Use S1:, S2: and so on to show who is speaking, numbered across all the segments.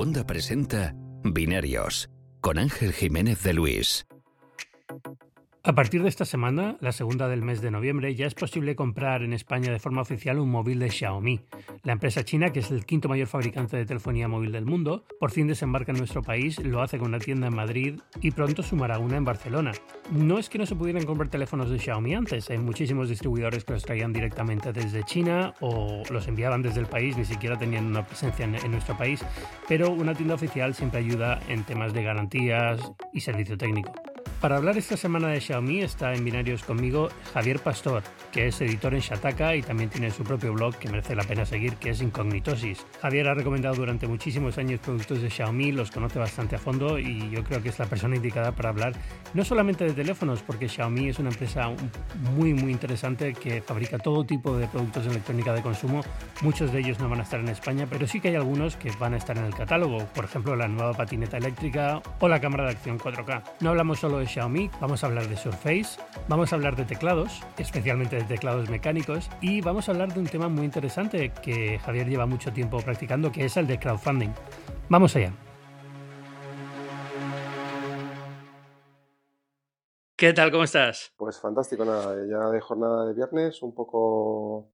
S1: Segunda presenta Binarios con Ángel Jiménez de Luis.
S2: A partir de esta semana, la segunda del mes de noviembre, ya es posible comprar en España de forma oficial un móvil de Xiaomi. La empresa china, que es el quinto mayor fabricante de telefonía móvil del mundo, por fin desembarca en nuestro país, lo hace con una tienda en Madrid y pronto sumará una en Barcelona. No es que no se pudieran comprar teléfonos de Xiaomi antes, hay muchísimos distribuidores que los traían directamente desde China o los enviaban desde el país, ni siquiera tenían una presencia en, en nuestro país, pero una tienda oficial siempre ayuda en temas de garantías y servicio técnico. Para hablar esta semana de Xiaomi está en binarios conmigo Javier Pastor, que es editor en Shataka y también tiene su propio blog que merece la pena seguir, que es Incognitosis. Javier ha recomendado durante muchísimos años productos de Xiaomi, los conoce bastante a fondo y yo creo que es la persona indicada para hablar no solamente de teléfonos, porque Xiaomi es una empresa muy muy interesante que fabrica todo tipo de productos de electrónica de consumo. Muchos de ellos no van a estar en España, pero sí que hay algunos que van a estar en el catálogo, por ejemplo la nueva patineta eléctrica o la cámara de acción 4K. No hablamos solo de Xiaomi, vamos a hablar de Surface, vamos a hablar de teclados, especialmente de teclados mecánicos, y vamos a hablar de un tema muy interesante que Javier lleva mucho tiempo practicando, que es el de crowdfunding. Vamos allá. ¿Qué tal? ¿Cómo estás?
S3: Pues fantástico, nada, ya de jornada de viernes, un poco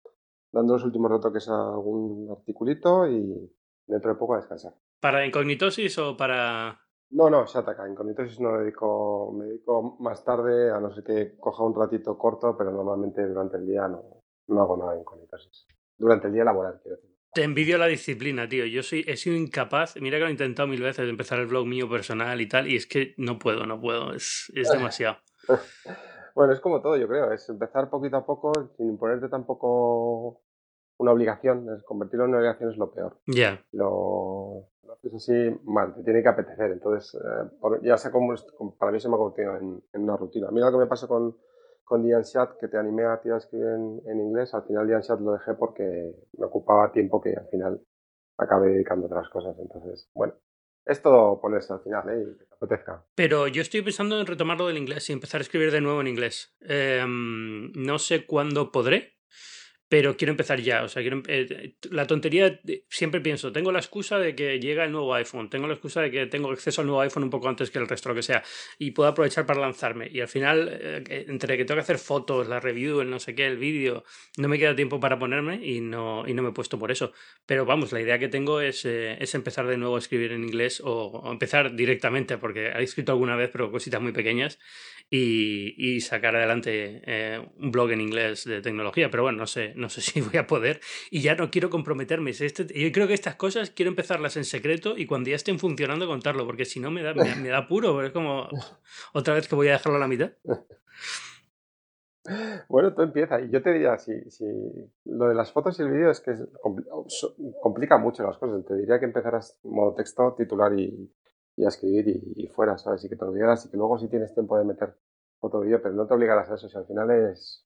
S3: dando los últimos retoques a algún articulito y dentro de poco a descansar.
S2: ¿Para incognitosis o para
S3: no, no, Shataka. Incognitosis no dedico, me dedico más tarde, a no ser que coja un ratito corto, pero normalmente durante el día no, no hago nada de incognitosis. Durante el día laboral, quiero decir.
S2: Te envidio la disciplina, tío. Yo soy, he sido incapaz, mira que lo he intentado mil veces, de empezar el blog mío personal y tal, y es que no puedo, no puedo, es, es demasiado.
S3: bueno, es como todo, yo creo, es empezar poquito a poco, sin ponerte tampoco una obligación, es convertirlo en una obligación es lo peor.
S2: Ya.
S3: Lo, lo haces así mal, te tiene que apetecer. Entonces, eh, por, ya para mí se me ha convertido en, en, una rutina. Mira lo que me pasó con, con Chat, que te animé a ti a escribir en, en inglés. Al final Dian Chat lo dejé porque me ocupaba tiempo que al final acabé dedicando a otras cosas. Entonces, bueno, es todo ponerse al final, ¿eh? Y que te apetezca.
S2: Pero yo estoy pensando en retomarlo del inglés y empezar a escribir de nuevo en inglés. Eh, no sé cuándo podré, pero quiero empezar ya. O sea, quiero, eh, la tontería, siempre pienso, tengo la excusa de que llega el nuevo iPhone, tengo la excusa de que tengo acceso al nuevo iPhone un poco antes que el resto, lo que sea, y puedo aprovechar para lanzarme. Y al final, eh, entre que tengo que hacer fotos, la review, el no sé qué, el vídeo, no me queda tiempo para ponerme y no, y no me he puesto por eso. Pero vamos, la idea que tengo es, eh, es empezar de nuevo a escribir en inglés o, o, empezar directamente, porque he escrito alguna vez, pero cositas muy pequeñas, y, y sacar adelante eh, un blog en inglés de tecnología. Pero bueno, no sé, no sé si voy a poder y ya no quiero comprometerme. Este, yo creo que estas cosas quiero empezarlas en secreto y cuando ya estén funcionando contarlo, porque si no me da, me, da puro, es como otra vez que voy a dejarlo a la mitad.
S3: Bueno, tú empieza. Y yo te diría, si, si lo de las fotos y el vídeo es que complica mucho las cosas. Te diría que empezaras modo texto, titular y, y a escribir y, y, fuera, ¿sabes? Y que te olvidaras y que luego si tienes tiempo de meter foto vídeo, pero no te obligarás a eso. Si al final es,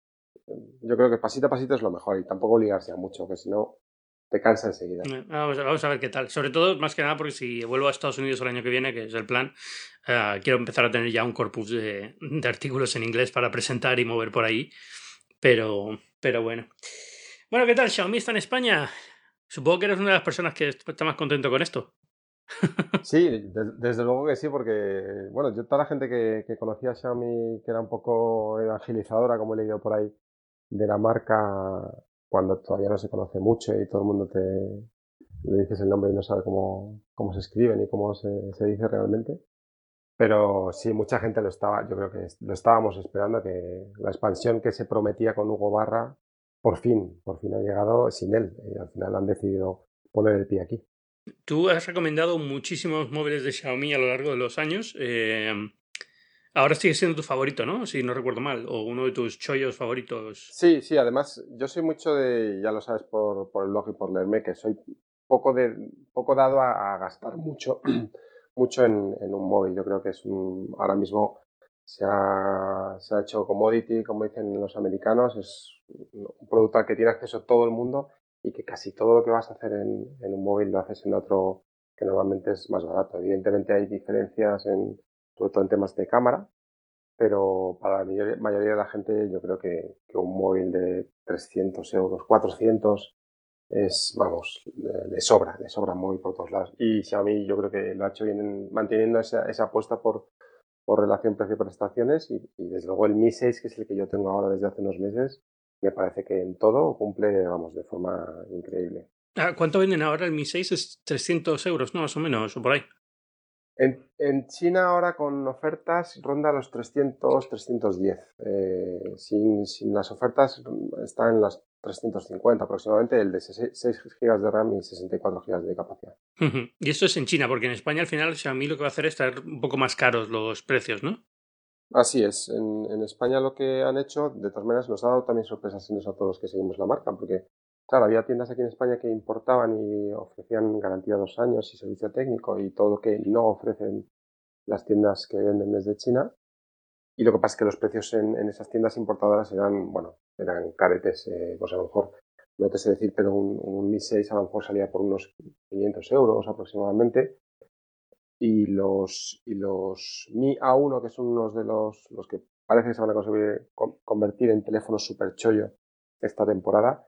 S3: yo creo que pasito a pasito es lo mejor y tampoco obligarse a mucho, que si no te cansa enseguida.
S2: Vamos, vamos, a ver qué tal. Sobre todo, más que nada, porque si vuelvo a Estados Unidos el año que viene, que es el plan, uh, quiero empezar a tener ya un corpus de, de, artículos en inglés para presentar y mover por ahí. Pero, pero bueno. Bueno, ¿qué tal? Xiaomi está en España. Supongo que eres una de las personas que está más contento con esto.
S3: Sí, de, desde luego que sí, porque, bueno, yo toda la gente que, que conocía a Xiaomi, que era un poco evangelizadora, como he leído por ahí, de la marca, cuando todavía no se conoce mucho y todo el mundo te le dices el nombre y no sabe cómo, cómo se escribe ni cómo se, se dice realmente. Pero sí, mucha gente lo estaba, yo creo que lo estábamos esperando, que la expansión que se prometía con Hugo Barra, por fin, por fin ha llegado sin él. Y al final han decidido poner el pie aquí.
S2: Tú has recomendado muchísimos móviles de Xiaomi a lo largo de los años. Eh, ahora sigue siendo tu favorito, ¿no? Si no recuerdo mal, o uno de tus chollos favoritos.
S3: Sí, sí, además yo soy mucho de, ya lo sabes por, por el blog y por leerme, que soy poco, de, poco dado a, gastar mucho, mucho en, en, un móvil. Yo creo que es un, ahora mismo se ha, se ha hecho commodity, como dicen los americanos, es un producto al que tiene acceso todo el mundo y que casi todo lo que vas a hacer en, en, un móvil lo haces en otro que normalmente es más barato. Evidentemente hay diferencias en, sobre todo en temas de cámara, pero para la mayoría, de la gente yo creo que, que, un móvil de 300 euros, 400 es, vamos, de, sobra, de sobra muy por todos lados. Y Xiaomi yo creo que lo ha hecho bien manteniendo esa, esa apuesta por, por relación precio-prestaciones y, desde luego el Mi 6, que es el que yo tengo ahora desde hace unos meses, me parece que en todo cumple, vamos, de forma increíble.
S2: Ah, ¿Cuánto venden ahora el Mi 6? Es 300 euros, ¿no? Más o menos, o por ahí.
S3: En, China ahora con ofertas ronda los 300, 310. Eh, sin, sin, las ofertas está en las 350 aproximadamente, el de 6, GB de RAM y 64 GB de capacidad.
S2: Y esto es en China, porque en España al final Xiaomi lo que va a hacer es traer un poco más caros los precios, ¿no?
S3: Así es. En, en España lo que han hecho, de todas maneras, nos ha dado también sorpresas en a todos los que seguimos la marca, porque Claro, había tiendas aquí en España que importaban y ofrecían garantía dos años y servicio técnico y todo lo que no ofrecen las tiendas que venden desde China. Y lo que pasa es que los precios en, esas tiendas importadoras eran, bueno, eran caretes, eh, pues a lo mejor, no te sé decir, pero un, un Mi 6 a lo mejor salía por unos 500 euros aproximadamente. Y los, y los Mi A1, que son unos de los, los que parece que se van a conseguir convertir en teléfonos super chollo esta temporada,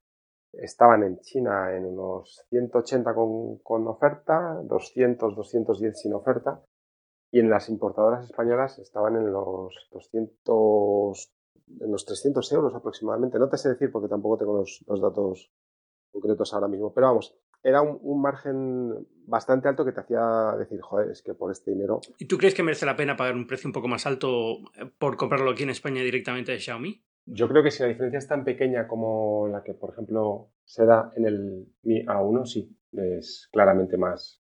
S3: estaban en China en unos 180 con, con oferta, 200, 210 sin oferta, y en las importadoras españolas estaban en los 200, en los 300 euros aproximadamente. No te sé decir porque tampoco tengo los, los datos concretos ahora mismo, pero vamos, era un, un, margen bastante alto que te hacía decir, joder, es que por este dinero.
S2: ¿Y tú crees que merece la pena pagar un precio un poco más alto por comprarlo aquí en España directamente de Xiaomi?
S3: Yo creo que si la diferencia es tan pequeña como la que, por ejemplo, se da en el Mi A1, sí, es claramente más,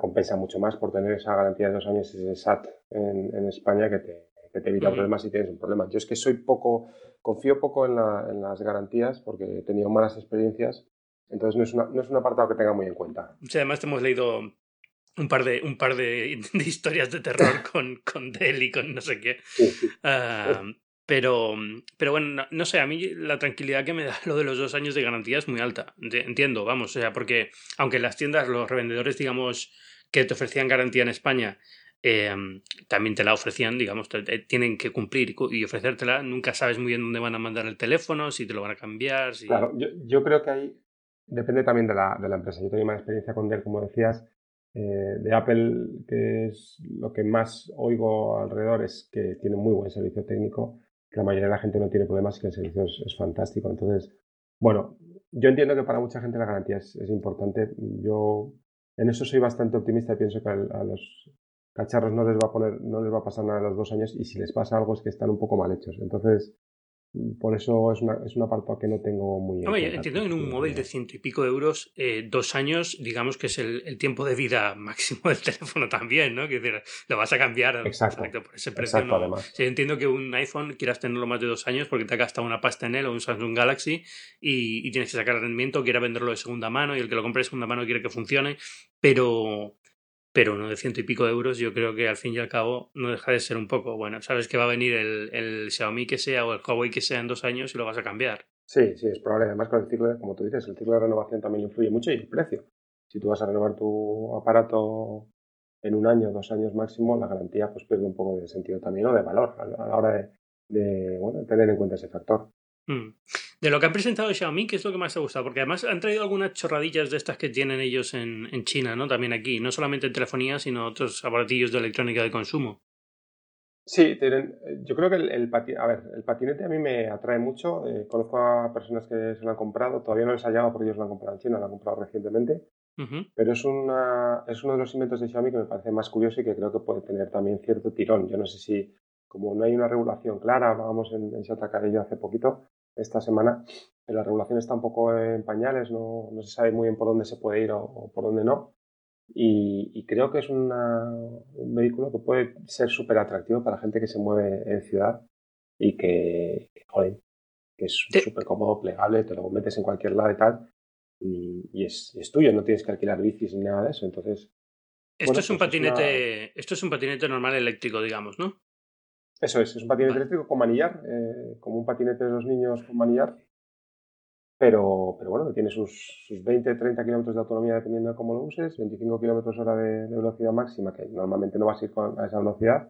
S3: compensa mucho más por tener esa garantía de dos años ese SAT en, en España que te, que te evita problemas si tienes un problema. Yo es que soy poco, confío poco en, la, en las garantías porque he tenido malas experiencias, entonces no es, una, no es un apartado que tenga muy en cuenta.
S2: Sí, además te hemos leído un par de, un par de, historias de terror con, con Dell y con no sé qué. Ah, pero, mm, pero bueno, no, sé, a mí la tranquilidad que me da lo de los dos años de garantía es muy alta. Entiendo, vamos, o sea, porque aunque las tiendas, los revendedores, digamos, que te ofrecían garantía en España, eh, también te la ofrecían, digamos, tienen que cumplir y ofrecértela, nunca sabes muy bien dónde van a mandar el teléfono, si te lo van a cambiar. Si...
S3: Claro, yo, yo creo que ahí depende también de la, de la empresa. Yo tengo más experiencia con Dell, como decías, eh, de Apple, que es lo que más oigo alrededor, es que tiene muy buen servicio técnico que la mayoría de la gente no tiene problemas y que el servicio es, fantástico. Entonces, bueno, yo entiendo que para mucha gente la garantía es, importante. Yo en eso soy bastante optimista y pienso que a, los cacharros no les va a poner, no les va a pasar nada en los dos años y si les pasa algo es que están un poco mal hechos. Entonces, por eso es, una, es un apartado que no tengo muy...
S2: No, entiendo que en un móvil de ciento y pico de euros, eh, dos años, digamos que es el, tiempo de vida máximo del teléfono también, ¿no? Que lo vas a cambiar
S3: exacto,
S2: por ese precio.
S3: Exacto, además.
S2: entiendo que un iPhone quieras tenerlo más de dos años porque te ha gastado una pasta en él o un Samsung Galaxy y, y tienes que sacar rendimiento, quiera venderlo de segunda mano y el que lo compre de segunda mano quiere que funcione, pero pero uno de ciento y pico de euros yo creo que al fin y al cabo no deja de ser un poco, bueno, sabes que va a venir el, el Xiaomi que sea o el Huawei que sea en dos años y lo vas a cambiar.
S3: Sí, sí, es probable. Además con el ciclo, como tú dices, el ciclo de renovación también influye mucho y el precio. Si tú vas a renovar tu aparato en un año, dos años máximo, la garantía pues pierde un poco de sentido también o de valor a la hora de, de bueno, tener en cuenta ese factor.
S2: Mm. De lo que han presentado Xiaomi, ¿qué es lo que más te ha gustado? Porque además han traído algunas chorradillas de estas que tienen ellos en, en China, ¿no? También aquí, no solamente en telefonía, sino otros aparatillos de electrónica de consumo.
S3: Sí, tienen, yo creo que el, el, a ver, el patinete a mí me atrae mucho. Eh, conozco a personas que se lo han comprado, todavía no les ha llegado porque ellos lo han comprado en China, lo han comprado recientemente. Pero es, una, es uno de los inventos de Xiaomi que me parece más curioso y que creo que puede tener también cierto tirón. Yo no sé si como no hay una regulación clara, vamos en, en yo hace poquito, esta semana, la regulación está un poco en pañales, no, no se sabe muy bien por dónde se puede ir o, por dónde no. Y, creo que es una, un vehículo que puede ser súper atractivo para gente que se mueve en ciudad y que, joder, que es súper cómodo, plegable, te lo metes en cualquier lado y tal. Y, es, es, tuyo, no tienes que alquilar bicis ni nada de eso. Entonces.
S2: Esto es un pues patinete. Esto es un patinete normal eléctrico, digamos, ¿no?
S3: Eso es, es un patinete eléctrico con manillar, eh, como un patinete de los niños con manillar, pero, pero bueno, tiene sus, sus 20, 30 kilómetros de autonomía dependiendo de cómo lo uses, 25 kilómetros hora de, velocidad máxima, que normalmente no vas a ir con, a esa velocidad,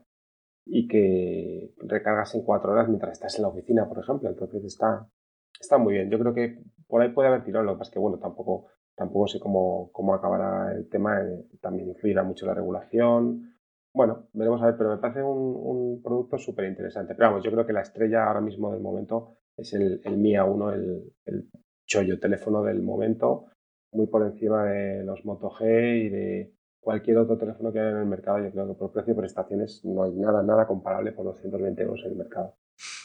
S3: y que recargas en cuatro horas mientras estás en la oficina, por ejemplo. Entonces está, está muy bien. Yo creo que por ahí puede haber tirón, lo que pasa es que, bueno, tampoco, tampoco sé cómo, cómo acabará el tema. Eh, también influirá mucho la regulación. Bueno, veremos a ver, pero me parece un, un producto súper interesante. Pero vamos, yo creo que la estrella ahora mismo del momento es el, el Mia 1, el, el chollo teléfono del momento, muy por encima de los Moto G y de cualquier otro teléfono que haya en el mercado. Yo creo que por precio y prestaciones no hay nada, nada comparable por 220 euros en el mercado.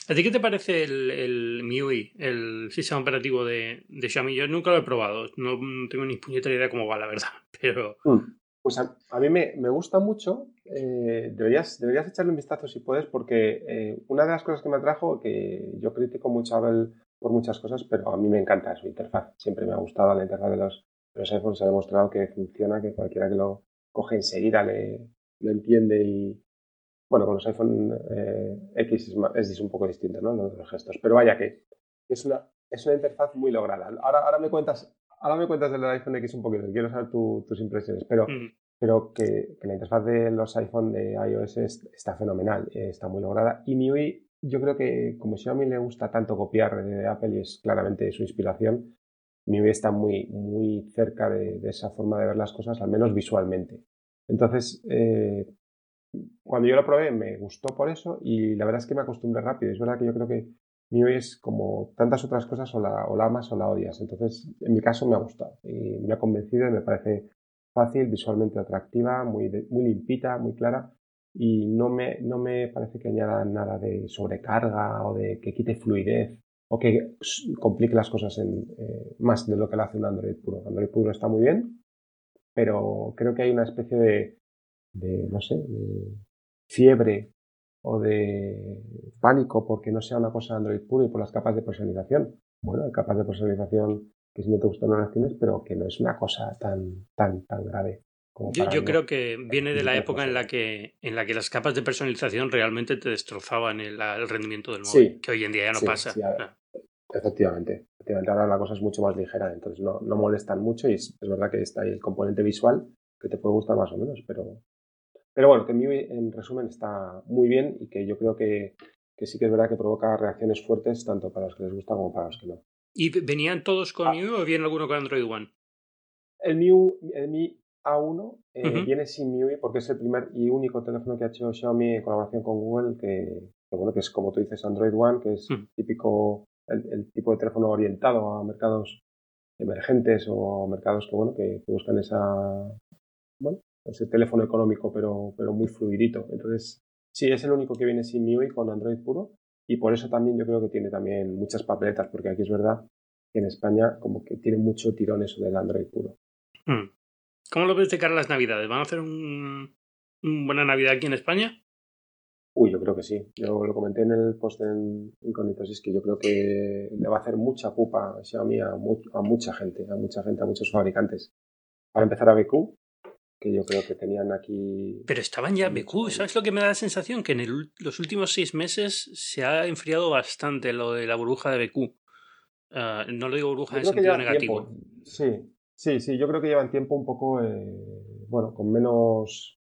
S2: ¿A ti qué te parece el, el MIUI, el sistema operativo de, de, Xiaomi? Yo nunca lo he probado, no tengo ni puñetera idea cómo va, la verdad. Pero...
S3: Mm. Pues a, a mí me, me, gusta mucho. Eh, deberías, deberías echarle un vistazo si puedes, porque eh, una de las cosas que me atrajo, que yo critico mucho a Apple por muchas cosas, pero a mí me encanta su interfaz. Siempre me ha gustado la interfaz de los, de los iPhones. Se ha demostrado que funciona, que cualquiera que lo coge enseguida le, lo entiende y, bueno, con los iPhone eh, X es, es, un poco distinto, ¿no? Los gestos. Pero vaya que es una, es una interfaz muy lograda. Ahora, ahora me cuentas, ahora me cuentas del iPhone X un poquito, quiero saber tu, tus impresiones, pero, mm. que, que, la interfaz de los iPhone de iOS es, está fenomenal, eh, está muy lograda. Y MIUI, yo creo que como Xiaomi le gusta tanto copiar de Apple y es claramente su inspiración, MIUI está muy, muy cerca de, de, esa forma de ver las cosas, al menos visualmente. Entonces, eh, cuando yo lo probé me gustó por eso y la verdad es que me acostumbré rápido. Es verdad que yo creo que MIUI es como tantas otras cosas o la, o la amas o la odias. Entonces, en mi caso me ha gustado y me ha convencido y me parece fácil, visualmente atractiva, muy, muy limpita, muy clara y no me, no me parece que añada nada de sobrecarga o de que quite fluidez o que complique las cosas en, eh, más de lo que lo hace un Android puro. Android puro está muy bien, pero creo que hay una especie de, de no sé, de fiebre o de pánico porque no sea una cosa Android puro y por las capas de personalización. Bueno, hay capas de personalización que si no te gustan no las tienes, pero que no es una cosa tan, tan, tan grave.
S2: Como yo, yo creo que viene de la época en la que en la que las capas de personalización realmente te destrozaban el, el rendimiento del móvil, sí, que hoy en día ya no
S3: sí,
S2: pasa.
S3: Sí, ah. Efectivamente, efectivamente, ahora la cosa es mucho más ligera, entonces no, no molestan mucho y es, es, verdad que está ahí el componente visual que te puede gustar más o menos, pero, pero bueno, que en resumen está muy bien y que yo creo que, que, sí que es verdad que provoca reacciones fuertes tanto para los que les gusta como para los que no.
S2: ¿Y venían todos con ah. MIUI o viene alguno con Android One?
S3: El MIUI, el MIUI A1 eh, uh -huh. viene sin MIUI porque es el primer y único teléfono que ha hecho Xiaomi en colaboración con Google que, que bueno, que es como tú dices Android One, que es uh -huh. típico, el, el, tipo de teléfono orientado a mercados emergentes o mercados que bueno, que, que buscan esa, bueno, ese teléfono económico, pero, pero muy fluidito. Entonces, sí, es el único que viene sin MIUI con Android puro y por eso también yo creo que tiene también muchas papeletas, porque aquí es verdad que en España como que tiene mucho tirón eso del Android puro.
S2: Hmm. ¿Cómo lo ves de cara a las Navidades? ¿Van a hacer un, un buena Navidad aquí en España?
S3: Uy, yo creo que sí. Yo lo comenté en el post en Incógnitos, es que yo creo que le va a hacer mucha pupa Xiaomi a, mu a mucha gente, a mucha gente, a muchos fabricantes. Para empezar a BQ, que yo creo que tenían aquí.
S2: Pero estaban ya BQ, ¿sabes lo que me da la sensación? Que en el, los últimos seis meses se ha enfriado bastante lo de la burbuja de BQ. Uh, ah, no lo digo burbuja en sentido negativo.
S3: Tiempo. Sí, sí, sí, yo creo que llevan tiempo un poco, eh, bueno, con menos,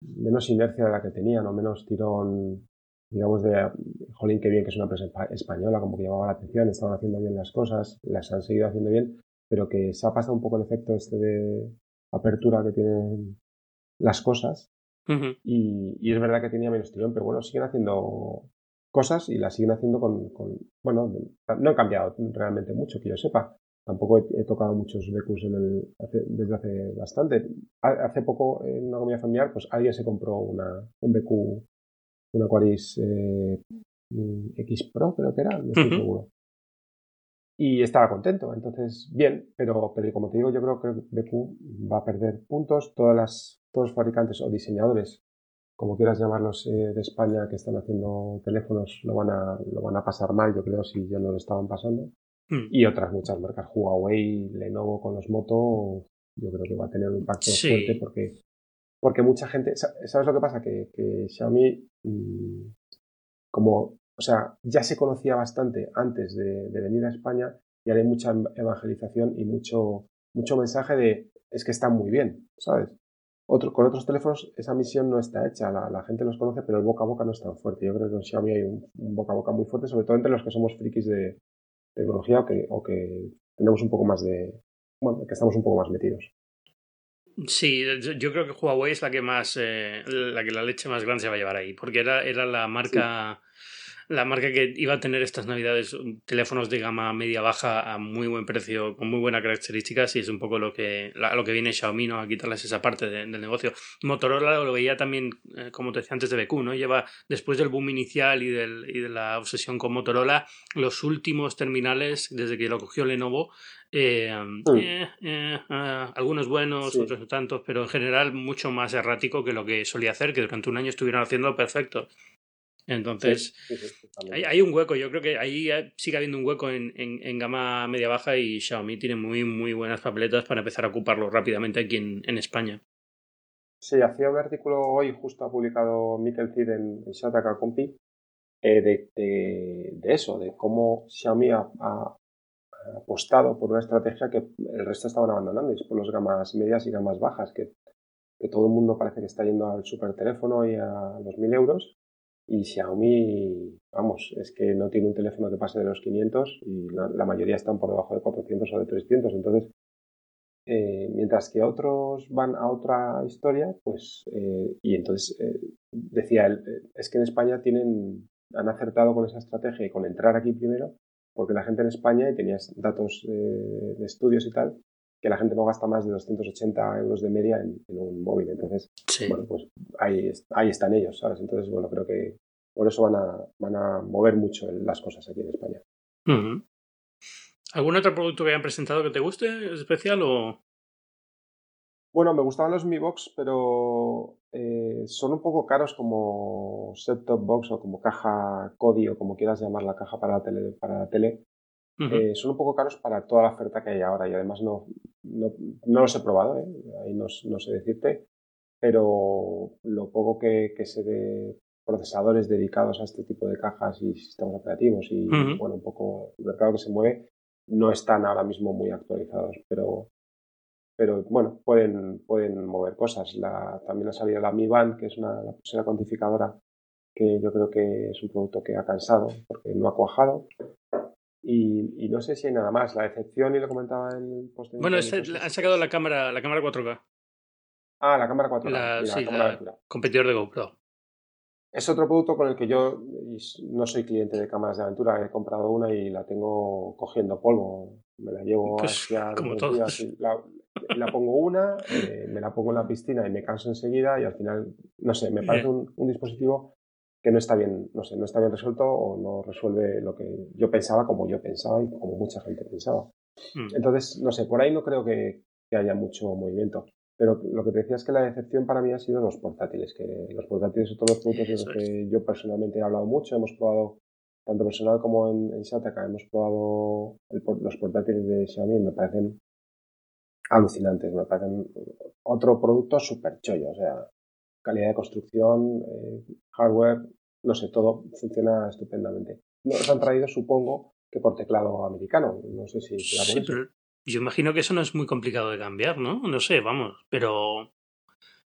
S3: menos inercia de la que tenían, o menos tirón, digamos, de, jolín, qué bien que es una empresa española, como que llamaba la atención, estaban haciendo bien las cosas, las han seguido haciendo bien, pero que se ha pasado un poco el efecto este de apertura que tienen las cosas.
S2: Uh -huh.
S3: y, y, es verdad que tenía menos tirón, pero bueno, siguen haciendo cosas y las siguen haciendo con, con bueno, no han cambiado realmente mucho, que yo sepa. Tampoco he, he tocado muchos BQs en el, hace, desde hace bastante. Hace poco, en una comida familiar, pues alguien se compró una, un BQ, una Aquaris eh, X Pro, creo que era, no estoy uh -huh. seguro y estaba contento. Entonces, bien, pero, pero como te digo, yo creo que BQ va a perder puntos. Todas las, todos los fabricantes o diseñadores, como quieras llamarlos, eh, de España que están haciendo teléfonos, lo van, a, lo van a pasar mal, yo creo, si ya no lo estaban pasando.
S2: Mm.
S3: Y otras muchas marcas, Huawei, Lenovo con los Moto, yo creo que va a tener un impacto
S2: sí.
S3: fuerte porque, porque mucha gente, ¿sabes lo que pasa? Que, que Xiaomi, mmm, como o sea, ya se conocía bastante antes de, de venir a España y hay mucha evangelización y mucho, mucho mensaje de es que está muy bien, ¿sabes? Otro, con otros teléfonos esa misión no está hecha, la, la, gente los conoce, pero el boca a boca no es tan fuerte. Yo creo que en Xiaomi hay un, un, boca a boca muy fuerte, sobre todo entre los que somos frikis de, tecnología o que, o que tenemos un poco más de, bueno, que estamos un poco más metidos.
S2: Sí, yo creo que Huawei es la que más, eh, la que la leche más grande se va a llevar ahí, porque era, era la marca la marca que iba a tener estas navidades teléfonos de gama media baja a muy buen precio, con muy buenas características, y es un poco lo que, lo que viene Xiaomi, ¿no? A quitarles esa parte del negocio. Motorola lo veía también, eh, como te decía antes de BQ, ¿no? Lleva, después del boom inicial y, del, y de la obsesión con Motorola, los últimos terminales, desde que lo cogió Lenovo, eh, mm. eh, eh algunos buenos, otros no tantos, pero en general mucho más errático que lo que solía hacer, que durante un año estuvieron haciendo perfecto. Entonces, hay, un hueco, yo creo que ahí sigue habiendo un hueco en, en, gama media-baja y Xiaomi tiene muy, muy buenas papeletas para empezar a ocuparlo rápidamente aquí en, en España.
S3: Sí, hacía un artículo hoy, justo ha publicado Mikel Cid en, en Shataka Compi, eh, de, de, eso, de cómo Xiaomi ha, apostado por una estrategia que el resto estaban abandonando, y es por las gamas medias y gamas bajas, que, que todo el mundo parece que está yendo al super teléfono y a los mil euros y Xiaomi, vamos, es que no tiene un teléfono que pase de los 500 y la, mayoría están por debajo de 400 o de 300. Entonces, eh, mientras que otros van a otra historia, pues, eh, y entonces eh, decía él, es que en España tienen, han acertado con esa estrategia y con entrar aquí primero, porque la gente en España, y tenías datos de estudios y tal, que la gente no gasta más de 280 euros de media en, un móvil. Entonces, bueno, pues ahí, ahí están ellos, ¿sabes? Entonces, bueno, creo que por eso van a, van a mover mucho las cosas aquí en España.
S2: ¿Algún otro producto que hayan presentado que te guste especial o...?
S3: Bueno, me gustaban los Mi Box, pero eh, son un poco caros como set-top box o como caja CODI o como quieras llamar la caja para la tele. Para la tele. Eh, son un poco caros para toda la oferta que hay ahora y además no, no, no los he probado, ¿eh? ahí no, no, sé decirte, pero lo poco que, que sé de procesadores dedicados a este tipo de cajas y sistemas operativos y bueno, un poco el mercado que se mueve no están ahora mismo muy actualizados, pero pero bueno, pueden, pueden mover cosas. La, también ha salido la Mi Band, que es una la pulsera cuantificadora que yo creo que es un producto que ha cansado porque no ha cuajado. Y, no sé si hay nada más. La excepción, y lo comentaba en el post.
S2: Bueno, han sacado la cámara, la cámara 4K.
S3: Ah, la cámara 4K. La, sí,
S2: competidor de GoPro.
S3: Es otro producto con el que yo no soy cliente de cámaras de aventura. He comprado una y la tengo cogiendo polvo. Me la llevo
S2: pues,
S3: hacia
S2: como todos.
S3: La, la, pongo una, eh, me la pongo en la piscina y me canso enseguida y al final, no sé, me parece un, un dispositivo que no está bien, no sé, no está bien resuelto o no resuelve lo que yo pensaba como yo pensaba y como mucha gente pensaba. Mm. Entonces, no sé, por ahí no creo que, haya mucho movimiento. Pero lo que te decía es que la decepción para mí ha sido los portátiles, que los portátiles son todos los productos de los que yo personalmente he hablado mucho, hemos probado tanto personal como en, en Shataka, hemos probado los portátiles de Xiaomi y me parecen alucinantes, me parecen otro producto súper chollo, o sea, calidad de construcción, eh, hardware, no sé, todo funciona estupendamente. Nos han traído, supongo, que por teclado americano. No sé si
S2: sí, pero yo imagino que eso no es muy complicado de cambiar, ¿no? No sé, vamos, pero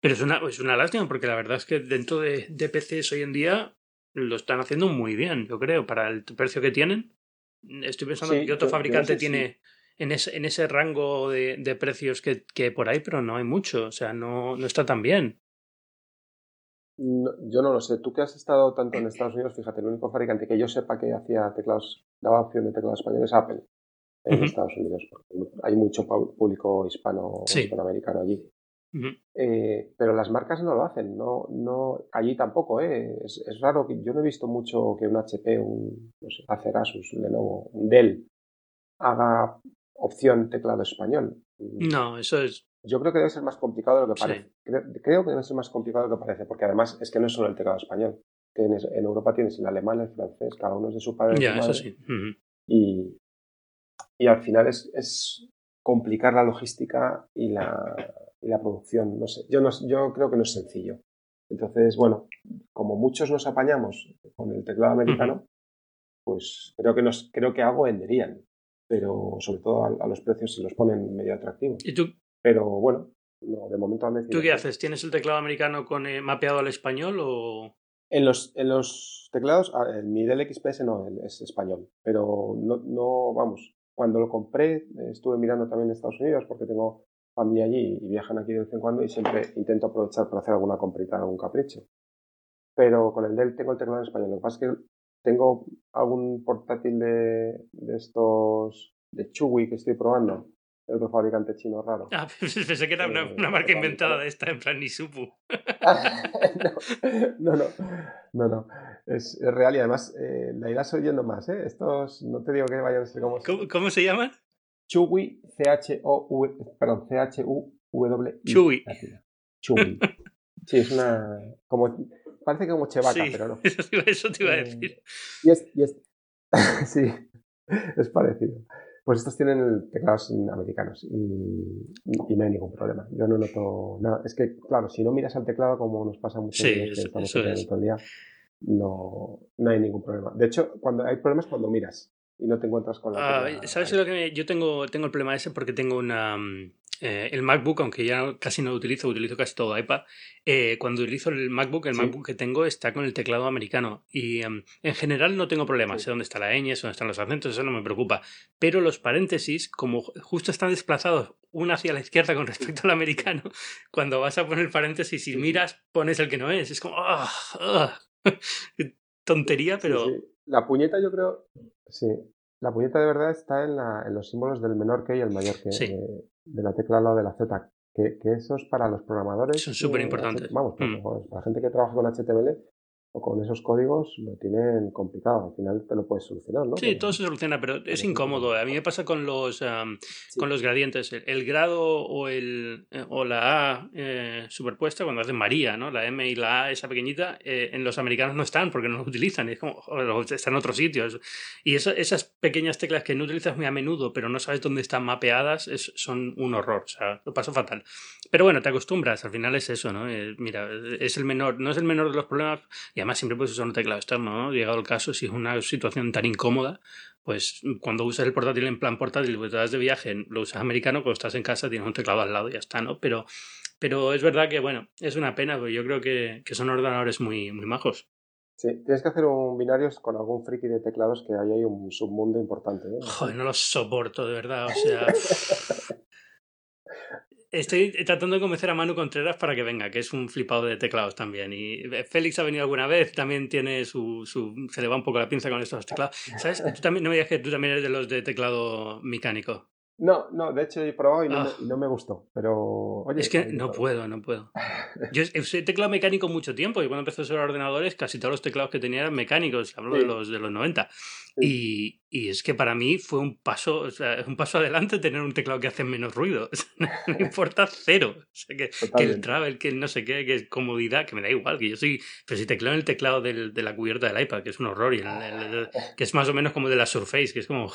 S2: pero es una, es una lástima porque la verdad es que dentro de, de PCs hoy en día lo están haciendo muy bien, yo creo, para el precio que tienen. Estoy pensando que otro fabricante tiene en, ese, en ese rango de, de precios que, que, por ahí, pero no hay mucho, o sea, no, no está tan bien
S3: yo no lo sé. Tú que has estado tanto en Estados Unidos, fíjate, el único fabricante que yo sepa que hacía teclados, daba opción de teclados españoles es Apple en Estados Unidos. Hay mucho público hispano hispanoamericano allí. eh, pero las marcas no lo hacen, no, no, allí tampoco, ¿eh? es, es, raro que yo no he visto mucho que un HP, un no sé, Asus, un Lenovo, un Dell haga opción teclado español.
S2: No, eso es
S3: yo creo que debe ser más complicado de lo que parece. Creo, que debe ser más complicado de lo que parece, porque además es que no es solo el teclado español. Tienes, en Europa tienes el alemán, el francés, cada uno es de su padre.
S2: Ya,
S3: eso
S2: sí.
S3: y, y al final es, es complicar la logística y la, y la producción. No sé, yo, no, yo creo que no es sencillo. Entonces, bueno, como muchos nos apañamos con el teclado americano, pues creo que, nos, creo que algo venderían. Pero sobre todo a, a los precios se los ponen medio atractivos.
S2: ¿Y tú
S3: pero bueno, no, de momento han
S2: ¿Tú qué haces? ¿Tienes el teclado americano con eh, mapeado al español o...?
S3: En los, en los teclados, mi Dell XPS no es español, pero no, no, vamos, cuando lo compré estuve mirando también en Estados Unidos porque tengo familia allí y viajan aquí de vez en cuando y siempre intento aprovechar para hacer alguna comprita, algún capricho. Pero con el Dell tengo el teclado en español. Lo que pasa es que tengo algún portátil de, de estos de Chewy que estoy probando otro fabricante chino raro.
S2: Ah, pensé que era una, eh, marca inventada de esta, en plan Nisupu.
S3: no, no, no, no, Es, real y además eh, la irás oyendo más, ¿eh? Estos, no te digo que vayan a ser como...
S2: ¿Cómo, ¿Cómo se llaman?
S3: Chewy, C-H-O-V, perdón, C-H-U-W.
S2: Chewy.
S3: Chewy. Sí, es una... Como, parece como chevaca, pero no.
S2: Eso te, iba, a eh, decir.
S3: y es, y es... sí, es parecido. Pues estos tienen teclados americanos y, no hay ningún problema. Yo no noto nada. Es que, claro, si no miras al teclado, como nos pasa mucho
S2: sí, que estamos todo el
S3: día, no, no hay ningún problema. De hecho, cuando hay problemas cuando miras y no te encuentras con la.
S2: Ah, ¿Sabes lo que yo tengo, tengo el problema ese? Porque tengo una, mm, eh, el MacBook, aunque ya casi no lo utilizo, utilizo casi todo iPad, eh, cuando utilizo el MacBook, el MacBook que tengo está con el teclado americano y em, en general no tengo problemas, sé dónde está la ñ, sé dónde están los acentos, eso no me preocupa, pero los paréntesis, como justo están desplazados una hacia la izquierda con respecto al americano, cuando vas a poner paréntesis y miras, pones el que no es, es como... ¡ah! tontería, pero...
S3: La puñeta yo creo... Sí, la puñeta de verdad está en, la, en los símbolos del menor que y el mayor que.
S2: Sí
S3: de la tecla al lado de la Z, que, que eso es para los programadores.
S2: Son súper importantes.
S3: Vamos, mm. para la gente que trabaja con HTML, o con esos códigos lo tienen complicado. Al final te lo puedes solucionar, ¿no?
S2: Sí, todo se soluciona, pero es incómodo. A mí me pasa con los, con los gradientes. El, grado o, el, eh, o la A eh, superpuesta, cuando haces María, ¿no? La M y la A, esa pequeñita, eh, en los americanos no están porque no lo utilizan. Es como, están en otros sitios. Y esas pequeñas teclas que no utilizas muy a menudo, pero no sabes dónde están mapeadas, son un horror. O sea, lo paso fatal. Pero bueno, te acostumbras. Al final es eso, ¿no? mira, es el menor, no es el menor de los problemas además siempre puedes usar un teclado externo, ¿no? Llegado el caso, si es una situación tan incómoda, pues cuando usas el portátil en plan portátil, pues te das de viaje, lo usas americano, cuando estás en casa tienes un teclado al lado y ya está, ¿no? Pero, pero es verdad que, bueno, es una pena, porque yo creo que, que son ordenadores muy, muy majos.
S3: Sí, tienes que hacer un binario con algún friki de teclados que ahí hay un submundo importante. ¿eh?
S2: Joder, no los soporto, de verdad. O sea, Estoy tratando de convencer a Manu Contreras para que venga, que es un flipado de teclados también. Y eh, Félix ha venido alguna vez, también tiene su, su se le va un poco la pinza con estos teclados. ¿Sabes? Tú también, no me digas que tú también eres de los de teclado mecánico.
S3: No, no, de hecho he probado y no, me, ah. gustó. Pero,
S2: es que no puedo, no puedo. Yo usé teclado mecánico mucho tiempo y cuando empecé a usar ordenadores, casi todos los teclados que tenía eran mecánicos. Hablo de los de los 90. Y, y, es que para mí fue un paso, o sea, un paso adelante tener un teclado que hace menos ruido. no me importa cero. O sea, que, que, el travel, que no sé qué, que es comodidad, que me da igual, que yo soy. Pero si tecleo en el teclado del, de la cubierta del iPad, que es un horror, y que es más o menos como de la Surface, que es como.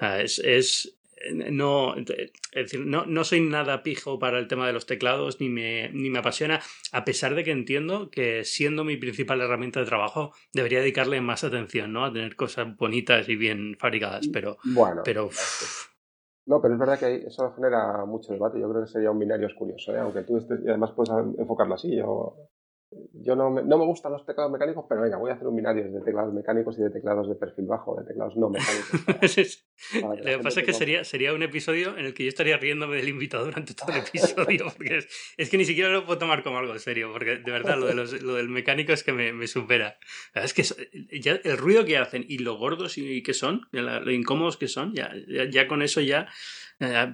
S2: Es, es, no, es decir, no, no, soy nada pijo para el tema de los teclados ni me, ni me apasiona, a pesar de que entiendo que siendo mi principal herramienta de trabajo debería dedicarle más atención, ¿no? A tener cosas bonitas y bien fabricadas, pero...
S3: Bueno,
S2: pero,
S3: no, pero es verdad que eso genera mucho debate. Yo creo que sería un binario curioso, ¿eh? aunque tú estés, y además puedes enfocarlo así. Yo yo no me, no me gustan los teclados mecánicos, pero venga, voy a hacer un binario de teclados mecánicos y de teclados de perfil bajo, de teclados no mecánicos.
S2: Lo que pasa es que sería, sería un episodio en el que yo estaría riéndome del invitado durante todo el episodio, porque es, que ni siquiera lo puedo tomar como algo serio, porque de verdad lo, de los, lo del mecánico es que me, me supera. Es que ya el ruido que hacen y lo gordos y que son, lo incómodos que son, ya, ya, con eso ya,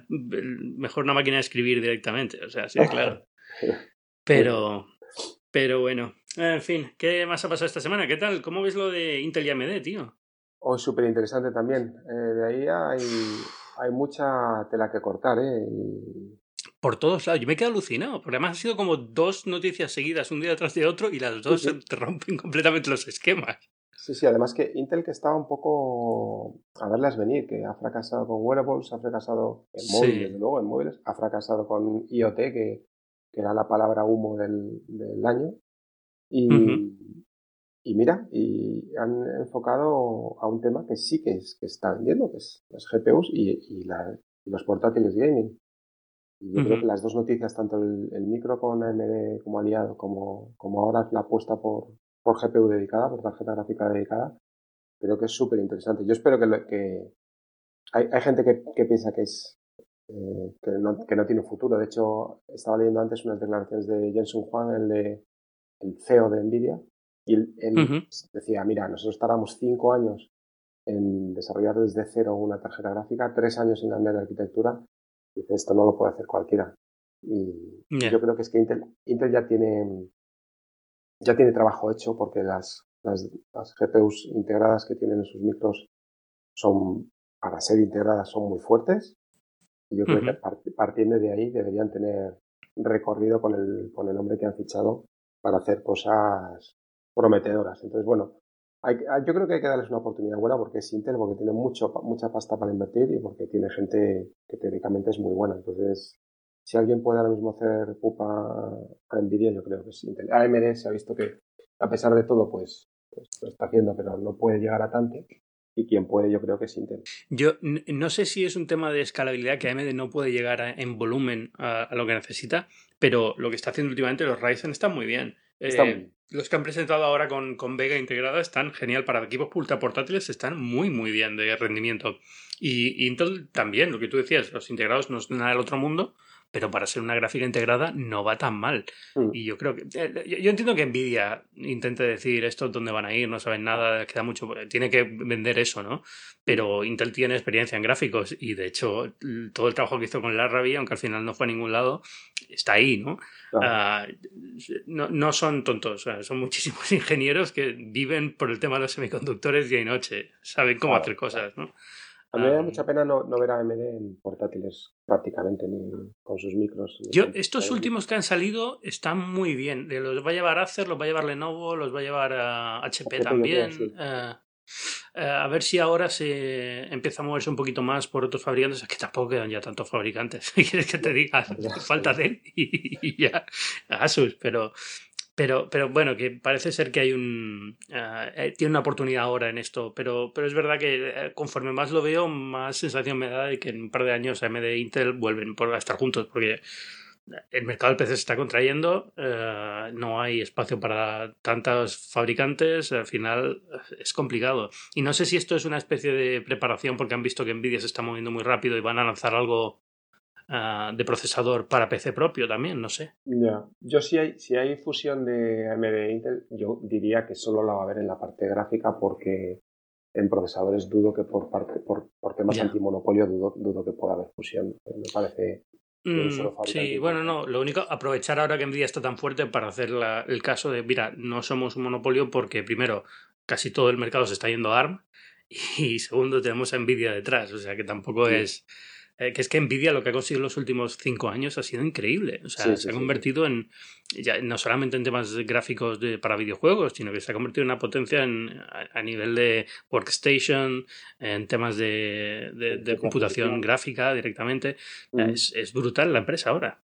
S2: mejor una máquina de escribir directamente, o sea, sí, claro. Pero, pero bueno, en fin, ¿qué más ha pasado esta semana? ¿Qué tal? ¿Cómo ves lo de Intel y AMD, tío?
S3: Oh, súper interesante también. Eh, de ahí hay, hay mucha tela que cortar, ¿eh?
S2: Por todos lados. Yo me quedo alucinado, porque además han sido como dos noticias seguidas, un día tras de otro, y las dos se rompen completamente los esquemas.
S3: Sí, sí, además que Intel que estaba un poco a verlas venir, que ha fracasado con wearables, ha fracasado en móviles, desde luego, en móviles, ha fracasado con IoT, que que era la palabra humo del, del año. Y, y mira, y han enfocado a un tema que sí que, es, que está vendiendo, que es las GPUs y, y, los portátiles gaming. Y yo creo que las dos noticias, tanto el, micro con AMD como aliado, como, como ahora la apuesta por, por GPU dedicada, por tarjeta gráfica dedicada, creo que es súper interesante. Yo espero que, que hay, hay, gente que, que, piensa que es eh, que, no, que, no, tiene futuro. De hecho, estaba leyendo antes unas declaraciones de Jensen Juan, el, de, el CEO de Nvidia, y él, decía, mira, nosotros tardamos cinco años en desarrollar desde cero una tarjeta gráfica, tres años en cambiar de arquitectura, y dice, esto no lo puede hacer cualquiera. Y yo creo que es que Intel, Intel ya tiene ya tiene trabajo hecho porque las, las, las, GPUs integradas que tienen en sus micros son, para ser integradas, son muy fuertes. Yo creo que partiendo de ahí deberían tener recorrido con el, con el hombre que han fichado para hacer cosas prometedoras. Entonces, bueno, hay, yo creo que hay que darles una oportunidad buena porque es Intel, porque tiene mucho, mucha pasta para invertir y porque tiene gente que teóricamente es muy buena. Entonces, si alguien puede ahora mismo hacer pupa a Nvidia, yo creo que sí. AMD se ha visto que, a pesar de todo, pues, pues, lo está haciendo, pero no puede llegar a tanto. Y quien puede, yo creo que es Intel.
S2: Yo no sé si es un tema de escalabilidad que AMD no puede llegar en volumen a, lo que necesita, pero lo que está haciendo últimamente los Ryzen están muy bien. Eh, los que han presentado ahora con, con, Vega integrada están genial para equipos portátiles, están muy muy bien de rendimiento. Y, y Intel también, lo que tú decías, los integrados no es nada del otro mundo, pero para ser una gráfica integrada no va tan mal. Mm. Y yo creo que. Eh, yo, entiendo que Nvidia intente decir esto dónde van a ir, no saben nada, queda mucho. Tiene que vender eso, ¿no? Pero Intel tiene experiencia en gráficos y de hecho todo el trabajo que hizo con la Ravi, aunque al final no fue a ningún lado, está ahí, ¿no? Ah, no, no, son tontos, son muchísimos ingenieros que viven por el tema de los semiconductores día y noche, saben cómo hacer cosas, ¿no?
S3: A mí me da mucha pena no, ver a AMD en portátiles prácticamente, ni con sus micros.
S2: Yo, estos últimos que han salido están muy bien. Los va a llevar Acer, los va a llevar Lenovo, los va a llevar a HP también. Eh, eh, a ver si ahora se empieza a moverse un poquito más por otros fabricantes. Es que tampoco quedan ya tantos fabricantes. ¿Quieres que te diga? Falta de y, ya. Asus, pero pero, pero bueno, que parece ser que hay un. Eh, tiene una oportunidad ahora en esto. Pero, pero es verdad que eh, conforme más lo veo, más sensación me da de que en un par de años AMD e Intel vuelven a estar juntos. Porque el mercado del PC se está contrayendo, eh, no hay espacio para tantos fabricantes, al final es complicado. Y no sé si esto es una especie de preparación porque han visto que Nvidia se está moviendo muy rápido y van a lanzar algo Ah, de procesador para PC propio también, no sé.
S3: Ya, yo si hay, si hay fusión de AMD e Intel, yo diría que solo la va a haber en la parte gráfica porque en procesadores dudo que por parte por, por temas antimonopolio dudo, dudo que pueda haber fusión. Me parece
S2: mm, sí, bueno, no, lo único, aprovechar ahora que Nvidia está tan fuerte para hacer el caso de, mira, no somos un monopolio porque primero, casi todo el mercado se está yendo a ARM y segundo, tenemos a Nvidia detrás, o sea que tampoco es eh, que es que Nvidia lo que ha conseguido en los últimos cinco años ha sido increíble. O sea, se ha convertido en, ya, no solamente en temas gráficos de, para videojuegos, sino que se ha convertido en una potencia en, a, nivel de workstation, en temas de, de, computación gráfica directamente. es, es, brutal la empresa ahora.